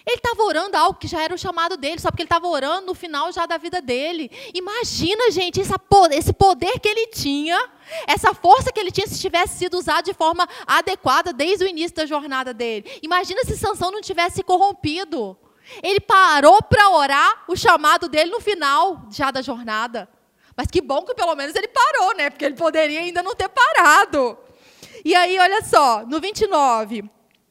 Ele estava orando algo que já era o chamado dele, só porque ele estava orando no final já da vida dele. Imagina, gente, esse poder que ele tinha, essa força que ele tinha se tivesse sido usado de forma adequada desde o início da jornada dele. Imagina se Sansão não tivesse corrompido. Ele parou para orar o chamado dele no final já da jornada. Mas que bom que pelo menos ele parou, né? Porque ele poderia ainda não ter parado. E aí, olha só, no 29,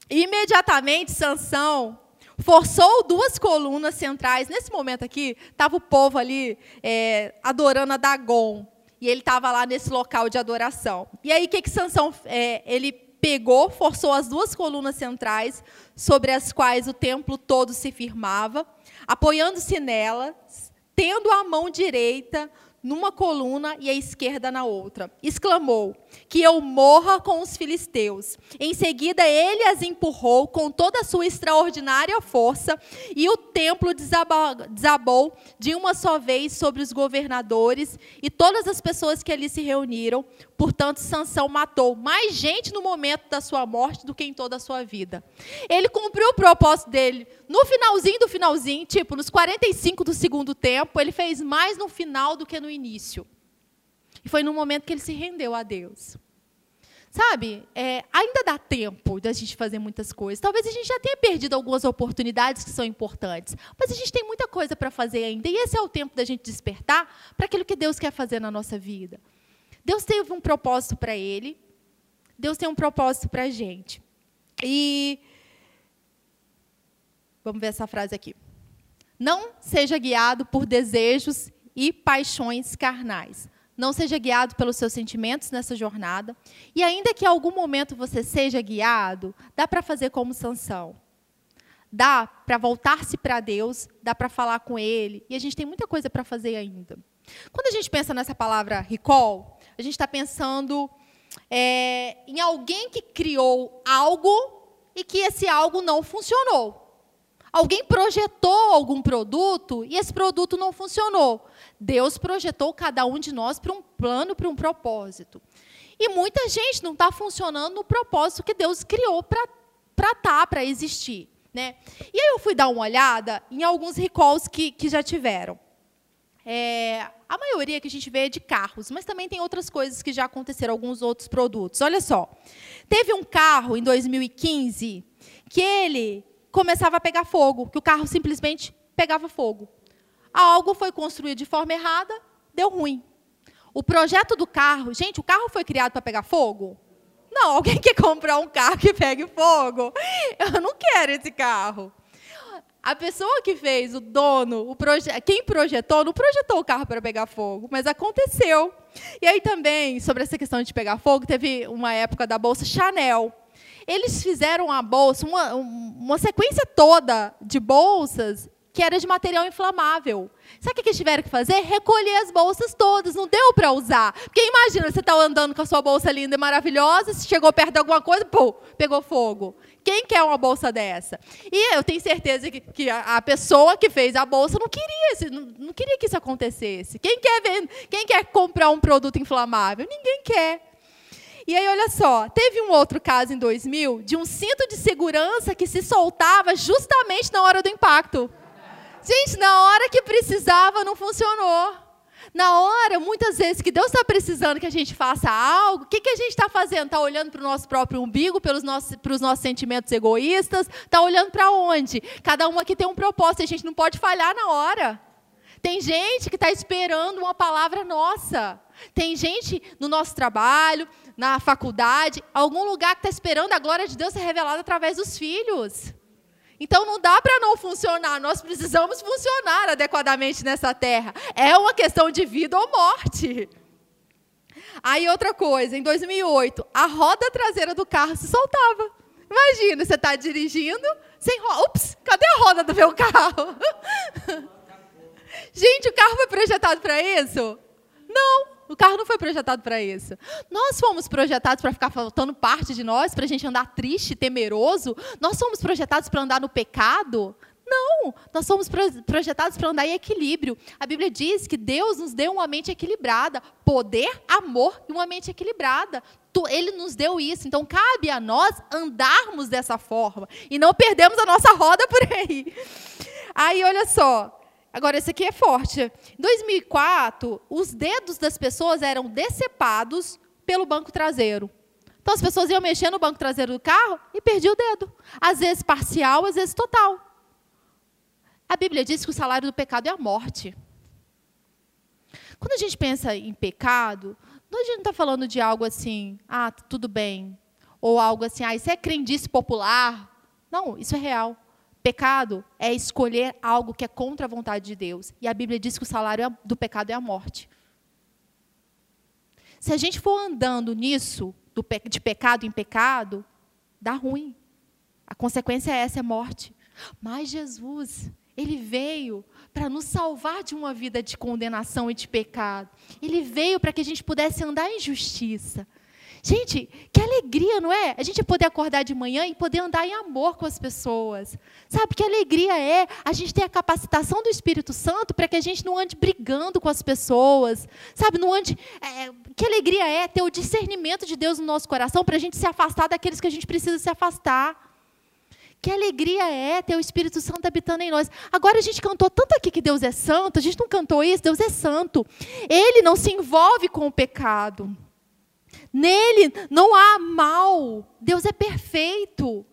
imediatamente Sansão forçou duas colunas centrais. Nesse momento aqui, estava o povo ali é, adorando a Dagon. E ele estava lá nesse local de adoração. E aí, o que, que Sansão, é, ele pegou, forçou as duas colunas centrais, sobre as quais o templo todo se firmava, apoiando-se nelas, tendo a mão direita numa coluna e a esquerda na outra. Exclamou: Que eu morra com os filisteus. Em seguida, ele as empurrou com toda a sua extraordinária força, e o templo desabou de uma só vez sobre os governadores e todas as pessoas que ali se reuniram. Portanto, Sansão matou mais gente no momento da sua morte do que em toda a sua vida. Ele cumpriu o propósito dele no finalzinho do finalzinho, tipo, nos 45 do segundo tempo, ele fez mais no final do que no início. E foi no momento que ele se rendeu a Deus. sabe, é, ainda dá tempo da gente fazer muitas coisas. Talvez a gente já tenha perdido algumas oportunidades que são importantes, mas a gente tem muita coisa para fazer ainda. E esse é o tempo da gente despertar para aquilo que Deus quer fazer na nossa vida. Deus teve um propósito para ele, Deus tem um propósito para a gente. E vamos ver essa frase aqui. Não seja guiado por desejos e paixões carnais, não seja guiado pelos seus sentimentos nessa jornada. E ainda que em algum momento você seja guiado, dá para fazer como Sansão. Dá para voltar-se para Deus, dá para falar com Ele. E a gente tem muita coisa para fazer ainda. Quando a gente pensa nessa palavra recall, a gente está pensando é, em alguém que criou algo e que esse algo não funcionou. Alguém projetou algum produto e esse produto não funcionou. Deus projetou cada um de nós para um plano, para um propósito. E muita gente não está funcionando no propósito que Deus criou para estar, tá, para existir. Né? E aí eu fui dar uma olhada em alguns recalls que, que já tiveram. É, a maioria que a gente vê é de carros, mas também tem outras coisas que já aconteceram, alguns outros produtos. Olha só, teve um carro em 2015 que ele começava a pegar fogo, que o carro simplesmente pegava fogo. Algo foi construído de forma errada, deu ruim. O projeto do carro, gente, o carro foi criado para pegar fogo? Não, alguém quer comprar um carro que pegue fogo? Eu não quero esse carro. A pessoa que fez, o dono, o proje quem projetou, não projetou o carro para pegar fogo, mas aconteceu. E aí também, sobre essa questão de pegar fogo, teve uma época da bolsa Chanel. Eles fizeram a bolsa, uma, uma sequência toda de bolsas que era de material inflamável. Sabe o que eles tiveram que fazer? Recolher as bolsas todas, não deu para usar. Porque imagina, você está andando com a sua bolsa linda e maravilhosa, se chegou perto de alguma coisa, pô, pegou fogo. Quem quer uma bolsa dessa? E eu tenho certeza que, que a, a, pessoa que fez a bolsa não queria, não, não queria que isso acontecesse. Quem quer, ver, quem quer comprar um produto inflamável? Ninguém quer. E aí, olha só, teve um outro caso em 2000 de um cinto de segurança que se soltava justamente na hora do impacto. Gente, na hora que precisava, não funcionou. Na hora, muitas vezes, que Deus está precisando que a gente faça algo, o que, que a gente está fazendo? Está olhando para o nosso próprio umbigo, pelos nossos, para os nossos sentimentos egoístas? Está olhando para onde? Cada um aqui tem um propósito, a gente não pode falhar na hora. Tem gente que está esperando uma palavra nossa. Tem gente no nosso trabalho, na faculdade, algum lugar que está esperando a glória de Deus ser revelada através dos filhos. Então não dá para não funcionar, nós precisamos funcionar adequadamente nessa terra. É uma questão de vida ou morte. Aí outra coisa, em 2008, a roda traseira do carro se soltava. Imagina, você está dirigindo sem roda. Ups, cadê a roda do meu carro? Gente, o carro foi projetado para isso? Não. O carro não foi projetado para isso. Nós fomos projetados para ficar faltando parte de nós, para a gente andar triste, temeroso. Nós somos projetados para andar no pecado. Não, nós somos projetados para andar em equilíbrio. A Bíblia diz que Deus nos deu uma mente equilibrada, poder, amor e uma mente equilibrada. Ele nos deu isso, então cabe a nós andarmos dessa forma e não perdermos a nossa roda por aí. Aí, olha só, Agora, esse aqui é forte. Em 2004, os dedos das pessoas eram decepados pelo banco traseiro. Então, as pessoas iam mexer no banco traseiro do carro e perdiam o dedo. Às vezes parcial, às vezes total. A Bíblia diz que o salário do pecado é a morte. Quando a gente pensa em pecado, a gente não está falando de algo assim, ah, tudo bem. Ou algo assim, ah, isso é crendice popular. Não, isso é real. Pecado é escolher algo que é contra a vontade de Deus. E a Bíblia diz que o salário é do pecado é a morte. Se a gente for andando nisso, de pecado em pecado, dá ruim. A consequência é essa, é morte. Mas Jesus, ele veio para nos salvar de uma vida de condenação e de pecado. Ele veio para que a gente pudesse andar em justiça. Gente, que alegria, não é? A gente poder acordar de manhã e poder andar em amor com as pessoas. Sabe que alegria é a gente ter a capacitação do Espírito Santo para que a gente não ande brigando com as pessoas. Sabe, não ande. É, que alegria é ter o discernimento de Deus no nosso coração para a gente se afastar daqueles que a gente precisa se afastar. Que alegria é ter o Espírito Santo habitando em nós. Agora a gente cantou tanto aqui que Deus é santo, a gente não cantou isso, Deus é santo. Ele não se envolve com o pecado. Nele não há mal. Deus é perfeito.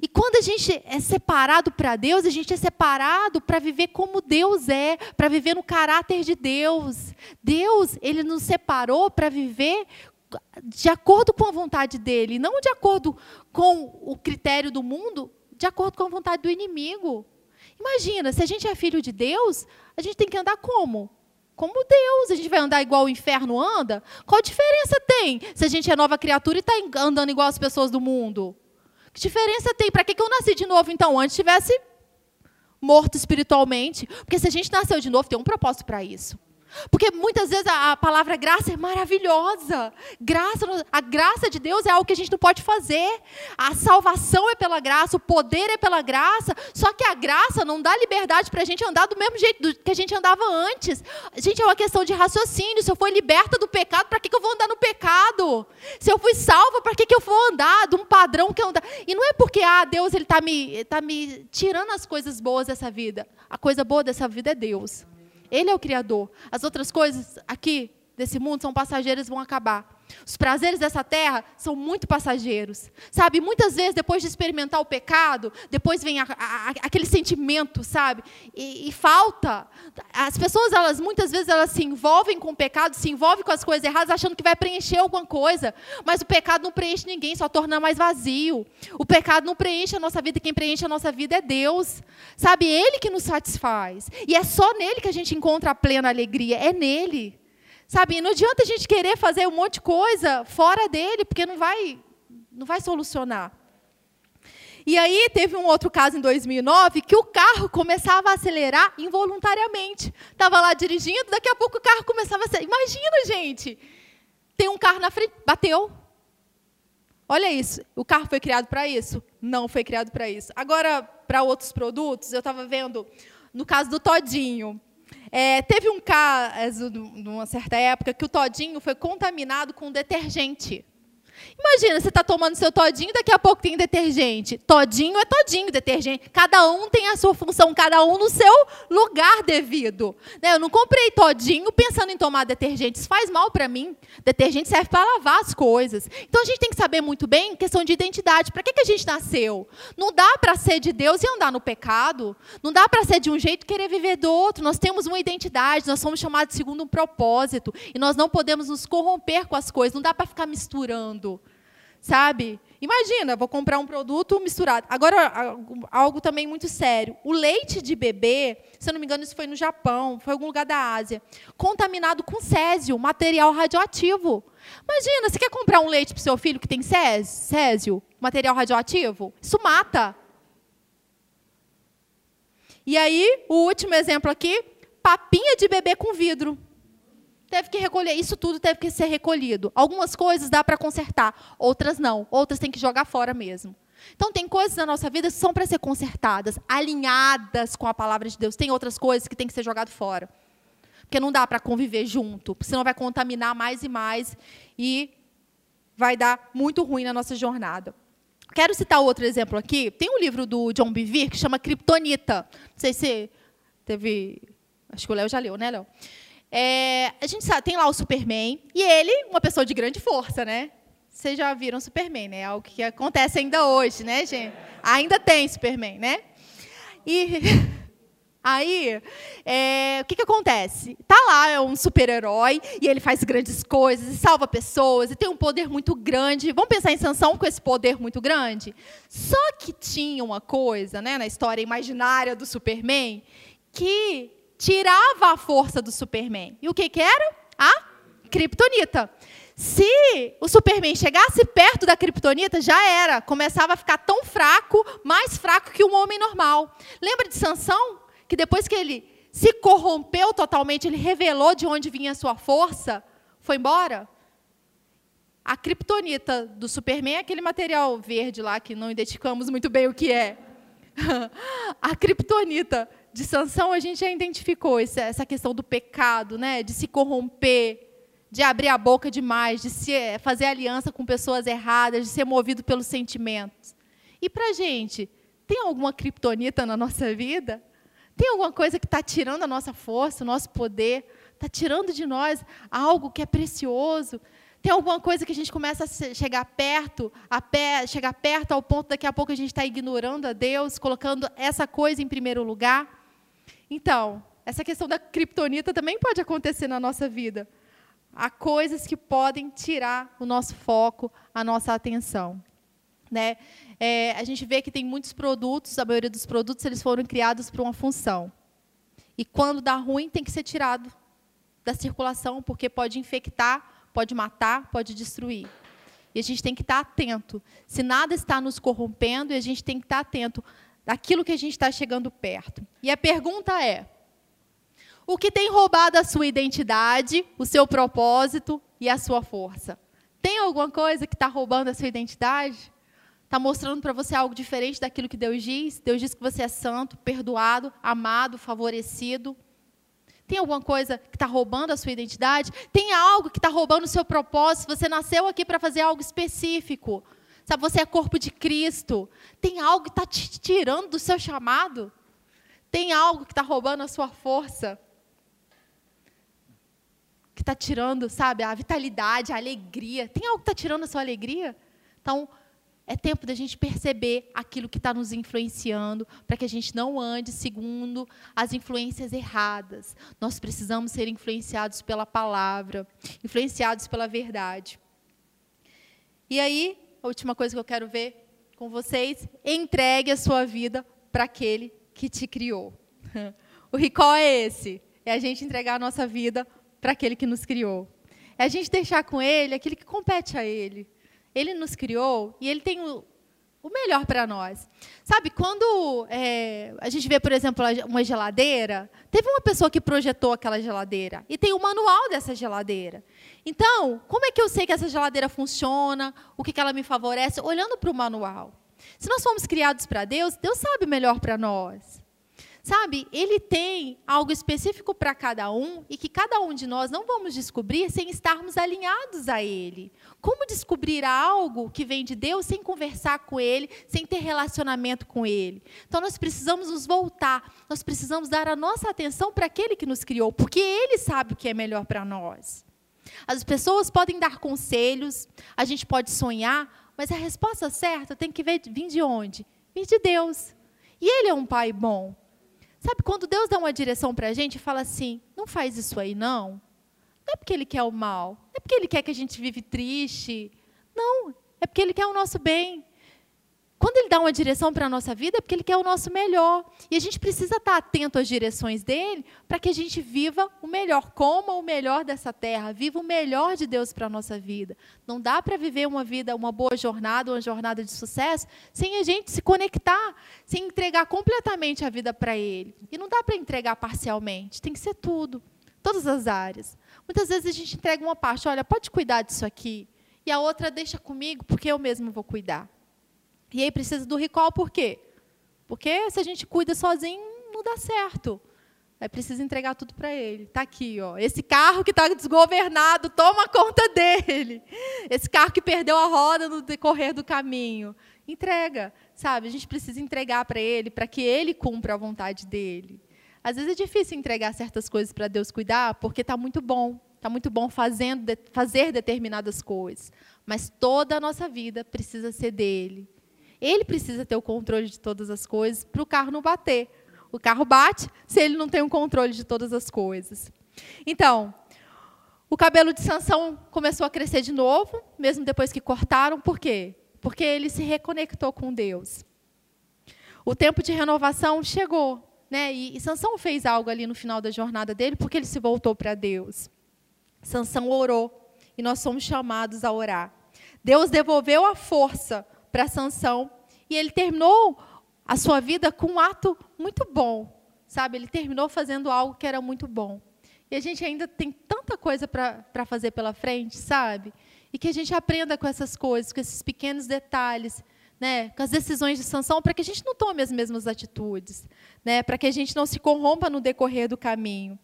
E quando a gente é separado para Deus, a gente é separado para viver como Deus é, para viver no caráter de Deus. Deus, ele nos separou para viver de acordo com a vontade dele, não de acordo com o critério do mundo, de acordo com a vontade do inimigo. Imagina, se a gente é filho de Deus, a gente tem que andar como? Como Deus. A gente vai andar igual o inferno anda? Qual diferença tem se a gente é nova criatura e está andando igual as pessoas do mundo? Que diferença tem? Para que, eu nasci de novo, então? Antes tivesse morto espiritualmente. Porque se a gente nasceu de novo, tem um propósito para isso. Porque muitas vezes a, a, palavra graça é maravilhosa. Graça, a graça de Deus é algo que a gente não pode fazer. A salvação é pela graça, o poder é pela graça. Só que a graça não dá liberdade para a gente andar do mesmo jeito que a gente andava antes. Gente, é uma questão de raciocínio. Se eu for liberta do pecado, para que, que eu vou andar no pecado? Se eu fui salva, para que, que eu vou andar de um padrão que eu andar? E não é porque ah, Deus está me, tá me tirando as coisas boas dessa vida. A coisa boa dessa vida é Deus. Ele é o Criador. As outras coisas aqui desse mundo são passageiras e vão acabar. Os prazeres dessa terra são muito passageiros. Sabe, muitas vezes, depois de experimentar o pecado, depois vem a, a, aquele sentimento, sabe? E, e, falta. As pessoas, elas muitas vezes, elas se envolvem com o pecado, se envolvem com as coisas erradas, achando que vai preencher alguma coisa. Mas o pecado não preenche ninguém, só torna mais vazio. O pecado não preenche a nossa vida, quem preenche a nossa vida é Deus. Sabe, Ele que nos satisfaz. E é só nele que a gente encontra a plena alegria, é nele. Sabe, não adianta a gente querer fazer um monte de coisa fora dele, porque não vai, não vai solucionar. E aí teve um outro caso em 2009 que o carro começava a acelerar involuntariamente. Estava lá dirigindo, daqui a pouco o carro começava a acelerar. Imagina, gente, tem um carro na frente, bateu. Olha isso, o carro foi criado para isso? Não foi criado para isso. Agora, para outros produtos, eu estava vendo, no caso do Todinho, é, teve um caso, numa certa época, que o todinho foi contaminado com detergente. Imagina, você está tomando seu todinho, daqui a pouco tem detergente. Todinho é todinho, detergente. Cada um tem a sua função, cada um no seu lugar devido. Né? Eu não comprei todinho pensando em tomar detergente. Isso faz mal para mim. Detergente serve para lavar as coisas. Então a gente tem que saber muito bem questão de identidade. Para que, que a gente nasceu? Não dá para ser de Deus e andar no pecado. Não dá para ser de um jeito e querer viver do outro. Nós temos uma identidade, nós somos chamados segundo um propósito. E nós não podemos nos corromper com as coisas. Não dá para ficar misturando sabe? Imagina, vou comprar um produto misturado. Agora, algo também muito sério. O leite de bebê, se eu não me engano, isso foi no Japão, foi em algum lugar da Ásia, contaminado com césio, material radioativo. Imagina, você quer comprar um leite para o seu filho que tem césio, material radioativo? Isso mata. E aí, o último exemplo aqui, papinha de bebê com vidro teve que recolher. Isso tudo teve que ser recolhido. Algumas coisas dá para consertar, outras não. Outras tem que jogar fora mesmo. Então, tem coisas na nossa vida que são para ser consertadas, alinhadas com a palavra de Deus. Tem outras coisas que tem que ser jogado fora. Porque não dá para conviver junto, senão vai contaminar mais e mais e vai dar muito ruim na nossa jornada. Quero citar outro exemplo aqui. Tem um livro do John Bevere que chama Kryptonita. Não sei se teve. Acho que o Léo já leu, né, Léo? É, a gente sabe, tem lá o Superman, e ele, uma pessoa de grande força, né? Vocês já viram Superman, né? É algo que acontece ainda hoje, né, gente? Ainda tem Superman, né? E aí, é, o que, que acontece? Tá lá, é um super-herói, e ele faz grandes coisas, e salva pessoas, e tem um poder muito grande. Vamos pensar em Sansão com esse poder muito grande? Só que tinha uma coisa, né, na história imaginária do Superman, que tirava a força do Superman. E o que, que era? A Kryptonita. Se o Superman chegasse perto da Kryptonita, já era. Começava a ficar tão fraco, mais fraco que um homem normal. Lembra de Sansão? Que depois que ele se corrompeu totalmente, ele revelou de onde vinha a sua força, foi embora? A Kryptonita do Superman é aquele material verde lá que não identificamos muito bem o que é. a Kryptonita de Sansão, a gente já identificou essa questão do pecado, né? de se corromper, de abrir a boca demais, de se, eh, fazer aliança com pessoas erradas, de ser movido pelos sentimentos. E para a gente, tem alguma criptonita na nossa vida? Tem alguma coisa que está tirando a nossa força, o nosso poder, está tirando de nós algo que é precioso. Tem alguma coisa que a gente começa a chegar perto, a pé, chegar perto ao ponto daqui a pouco a gente está ignorando a Deus, colocando essa coisa em primeiro lugar. Então, essa questão da criptonita também pode acontecer na nossa vida. Há coisas que podem tirar o nosso foco, a nossa atenção. Né? É, a gente vê que tem muitos produtos, a maioria dos produtos eles foram criados para uma função. E quando dá ruim, tem que ser tirado da circulação, porque pode infectar, pode matar, pode destruir. E a gente tem que estar atento. Se nada está nos corrompendo, a gente tem que estar atento daquilo que a gente está chegando perto. E a pergunta é: o que tem roubado a sua identidade, o seu propósito e a sua força? Tem alguma coisa que está roubando a sua identidade? Está mostrando para você algo diferente daquilo que Deus diz? Deus diz que você é santo, perdoado, amado, favorecido. Tem alguma coisa que está roubando a sua identidade? Tem algo que está roubando o seu propósito? Você nasceu aqui para fazer algo específico. Sabe, você é corpo de Cristo. Tem algo que está te tirando do seu chamado? Tem algo que está roubando a sua força? Que está tirando, sabe, a vitalidade, a alegria. Tem algo que está tirando a sua alegria? Então, é tempo da gente perceber aquilo que está nos influenciando, para que a gente não ande segundo as influências erradas. Nós precisamos ser influenciados pela palavra, influenciados pela verdade. E aí, a última coisa que eu quero ver com vocês: entregue a sua vida para aquele que te criou. O recall é esse: é a gente entregar a nossa vida para aquele que nos criou. É a gente deixar com ele aquilo que compete a ele. Ele nos criou e Ele tem o, o melhor para nós. Sabe, quando é, a gente vê, por exemplo, uma geladeira, teve uma pessoa que projetou aquela geladeira e tem o manual dessa geladeira. Então, como é que eu sei que essa geladeira funciona? O que, que ela me favorece? Olhando para o manual. Se nós fomos criados para Deus, Deus sabe melhor para nós. Sabe, ele tem algo específico para cada um e que cada um de nós não vamos descobrir sem estarmos alinhados a ele. Como descobrir algo que vem de Deus sem conversar com ele, sem ter relacionamento com ele? Então nós precisamos nos voltar, nós precisamos dar a nossa atenção para aquele que nos criou, porque ele sabe o que é melhor para nós. As pessoas podem dar conselhos, a gente pode sonhar, mas a resposta certa tem que vir de onde? Vir de Deus. E ele é um pai bom. Sabe, quando Deus dá uma direção para a gente e fala assim, não faz isso aí não, não é porque Ele quer o mal, não é porque Ele quer que a gente vive triste, não, é porque Ele quer o nosso bem. Quando Ele dá uma direção para a nossa vida, é porque Ele quer o nosso melhor. E a gente precisa estar atento às direções dele para que a gente viva o melhor, coma o melhor dessa terra, viva o melhor de Deus para a nossa vida. Não dá para viver uma vida, uma boa jornada, uma jornada de sucesso, sem a gente se conectar, sem entregar completamente a vida para Ele. E não dá para entregar parcialmente, tem que ser tudo, todas as áreas. Muitas vezes a gente entrega uma parte, olha, pode cuidar disso aqui, e a outra deixa comigo, porque eu mesmo vou cuidar. E aí precisa do recall por quê? Porque se a gente cuida sozinho, não dá certo. Aí precisa entregar tudo para ele. Está aqui, ó. Esse carro que está desgovernado, toma conta dele. Esse carro que perdeu a roda no decorrer do caminho. Entrega, sabe? A gente precisa entregar para ele, para que ele cumpra a vontade dele. Às vezes é difícil entregar certas coisas para Deus cuidar, porque está muito bom. Está muito bom fazendo, fazer determinadas coisas. Mas toda a nossa vida precisa ser dele. Ele precisa ter o controle de todas as coisas para o carro não bater. O carro bate se ele não tem o controle de todas as coisas. Então, o cabelo de Sansão começou a crescer de novo, mesmo depois que cortaram. Por quê? Porque ele se reconectou com Deus. O tempo de renovação chegou. Né? E, e Sansão fez algo ali no final da jornada dele, porque ele se voltou para Deus. Sansão orou, e nós somos chamados a orar. Deus devolveu a força para Sansão e ele terminou a sua vida com um ato muito bom, sabe? Ele terminou fazendo algo que era muito bom. E a gente ainda tem tanta coisa para fazer pela frente, sabe? E que a gente aprenda com essas coisas, com esses pequenos detalhes, né? com as decisões de sanção, para que a gente não tome as mesmas atitudes, né? para que a gente não se corrompa no decorrer do caminho.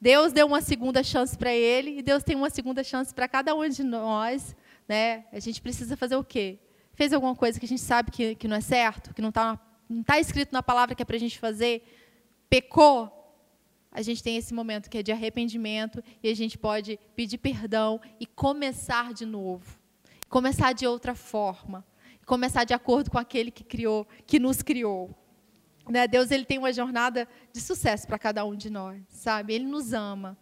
Deus deu uma segunda chance para ele e Deus tem uma segunda chance para cada um de nós. Né? A gente precisa fazer o quê? Fez alguma coisa que a gente sabe que, que não é certo, que não está tá escrito na palavra que é para a gente fazer, pecou, a gente tem esse momento que é de arrependimento e a gente pode pedir perdão e começar de novo. Começar de outra forma. Começar de acordo com aquele que criou, que nos criou. Né? Deus ele tem uma jornada de sucesso para cada um de nós, sabe? Ele nos ama.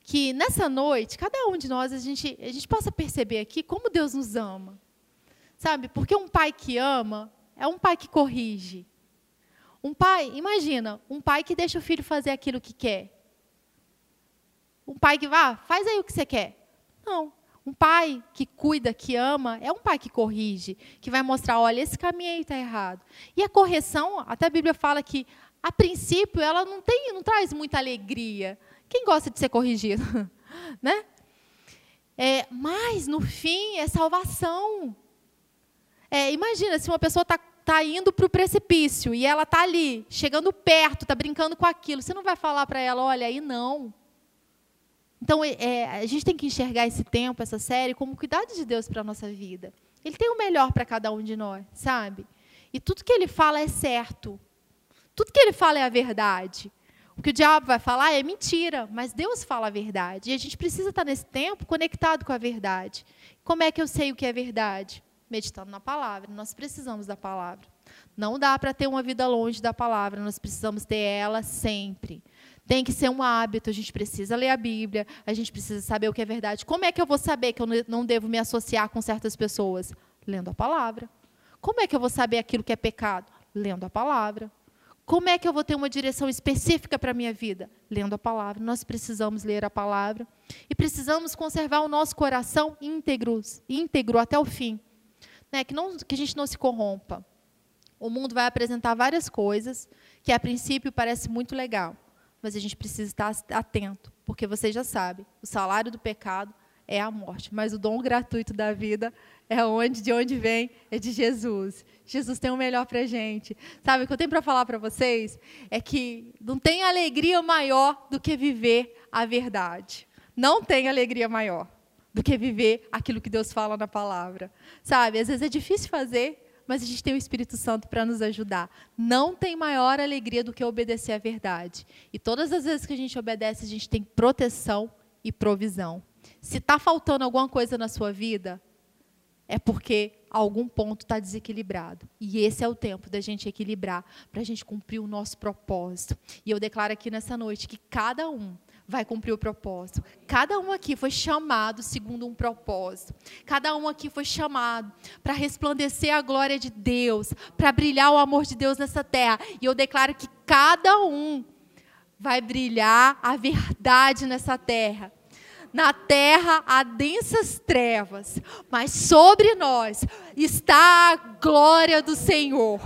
Que nessa noite, cada um de nós, a gente, a gente possa perceber aqui como Deus nos ama. Sabe? Porque um pai que ama é um pai que corrige. Um pai, imagina, um pai que deixa o filho fazer aquilo que quer. Um pai que vá, ah, faz aí o que você quer. Não. Um pai que cuida, que ama, é um pai que corrige, que vai mostrar, olha, esse caminho aí está errado. E a correção, até a Bíblia fala que, a princípio, ela não tem, não traz muita alegria. Quem gosta de ser corrigido, né? É, mas no fim é salvação. É, imagina se uma pessoa está tá indo para o precipício e ela está ali, chegando perto, está brincando com aquilo. Você não vai falar para ela, olha, aí não. Então, é, é, a gente tem que enxergar esse tempo, essa série, como cuidado de Deus para a nossa vida. Ele tem o melhor para cada um de nós, sabe? E tudo que ele fala é certo. Tudo que ele fala é a verdade. O que o diabo vai falar é mentira, mas Deus fala a verdade. E a gente precisa estar nesse tempo conectado com a verdade. Como é que eu sei o que é verdade? Meditando na palavra. Nós precisamos da palavra. Não dá para ter uma vida longe da palavra, nós precisamos ter ela sempre. Tem que ser um hábito, a gente precisa ler a Bíblia, a gente precisa saber o que é verdade. Como é que eu vou saber que eu não devo me associar com certas pessoas? Lendo a palavra. Como é que eu vou saber aquilo que é pecado? Lendo a palavra. Como é que eu vou ter uma direção específica para a minha vida? Lendo a palavra. Nós precisamos ler a palavra. E precisamos conservar o nosso coração íntegro, íntegro até o fim. Né? Que, não, que a gente não se corrompa. O mundo vai apresentar várias coisas que, a princípio, parece muito legal mas a gente precisa estar atento, porque você já sabe, o salário do pecado é a morte, mas o dom gratuito da vida é onde, de onde vem, é de Jesus. Jesus tem o melhor para gente. Sabe, o que eu tenho para falar para vocês é que não tem alegria maior do que viver a verdade. Não tem alegria maior do que viver aquilo que Deus fala na palavra. Sabe, às vezes é difícil fazer, mas a gente tem o Espírito Santo para nos ajudar. Não tem maior alegria do que obedecer à verdade. E todas as vezes que a gente obedece, a gente tem proteção e provisão. Se está faltando alguma coisa na sua vida, é porque algum ponto está desequilibrado. E esse é o tempo da gente equilibrar, para a gente cumprir o nosso propósito. E eu declaro aqui nessa noite que cada um vai cumprir o propósito. Cada um aqui foi chamado segundo um propósito. Cada um aqui foi chamado para resplandecer a glória de Deus, para brilhar o amor de Deus nessa terra. E eu declaro que cada um vai brilhar a verdade nessa terra. Na terra há densas trevas, mas sobre nós está a glória do Senhor.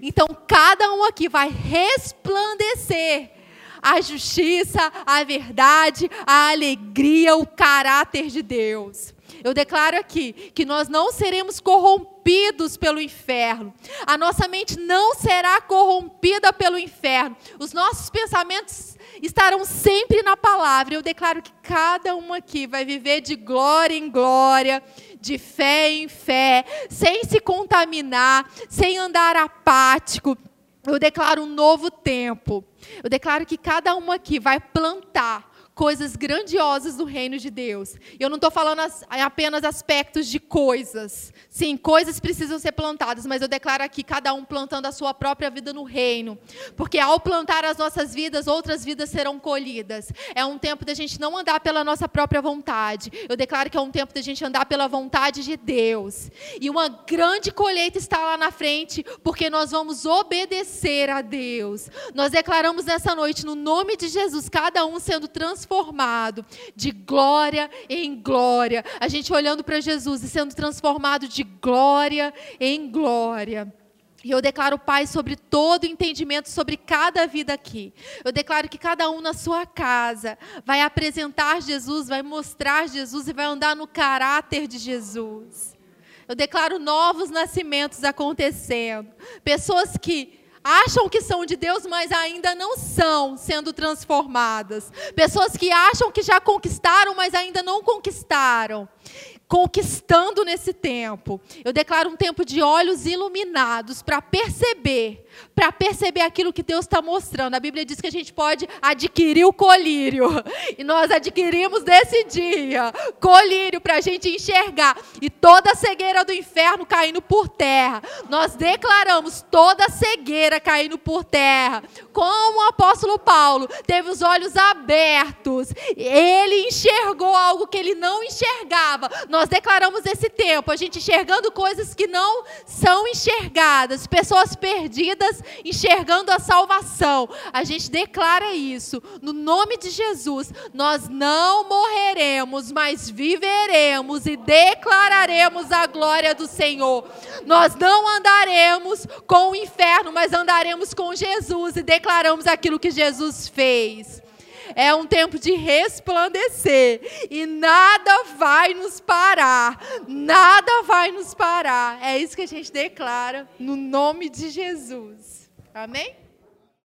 Então cada um aqui vai resplandecer a justiça, a verdade, a alegria, o caráter de Deus. Eu declaro aqui que nós não seremos corrompidos pelo inferno. A nossa mente não será corrompida pelo inferno. Os nossos pensamentos estarão sempre na palavra. Eu declaro que cada um aqui vai viver de glória em glória, de fé em fé, sem se contaminar, sem andar apático. Eu declaro um novo tempo. Eu declaro que cada um aqui vai plantar coisas grandiosas do reino de Deus. Eu não estou falando as, apenas aspectos de coisas. Sim, coisas precisam ser plantadas, mas eu declaro aqui cada um plantando a sua própria vida no reino. Porque ao plantar as nossas vidas, outras vidas serão colhidas. É um tempo da gente não andar pela nossa própria vontade. Eu declaro que é um tempo da gente andar pela vontade de Deus. E uma grande colheita está lá na frente, porque nós vamos obedecer a Deus. Nós declaramos nessa noite, no nome de Jesus, cada um sendo transformado transformado de glória em glória. A gente olhando para Jesus e sendo transformado de glória em glória. E eu declaro, Pai, sobre todo entendimento, sobre cada vida aqui. Eu declaro que cada um na sua casa vai apresentar Jesus, vai mostrar Jesus e vai andar no caráter de Jesus. Eu declaro novos nascimentos acontecendo. Pessoas que acham que são de Deus, mas ainda não são sendo transformadas. Pessoas que acham que já conquistaram, mas ainda não conquistaram. Conquistando nesse tempo. Eu declaro um tempo de olhos iluminados para perceber, para perceber aquilo que Deus está mostrando. A Bíblia diz que a gente pode adquirir o colírio, e nós adquirimos nesse dia colírio para a gente enxergar, e toda a cegueira do inferno caindo por terra. Nós declaramos toda a cegueira caindo por terra. Como o apóstolo Paulo teve os olhos abertos, ele enxergou algo que ele não enxergava. Nós declaramos esse tempo, a gente enxergando coisas que não são enxergadas, pessoas perdidas enxergando a salvação. A gente declara isso no nome de Jesus. Nós não morreremos, mas viveremos e declararemos a glória do Senhor. Nós não andaremos com o inferno, mas andaremos com Jesus e declaramos aquilo que Jesus fez. É um tempo de resplandecer e nada vai nos parar. Nada vai nos parar. É isso que a gente declara no nome de Jesus. Amém?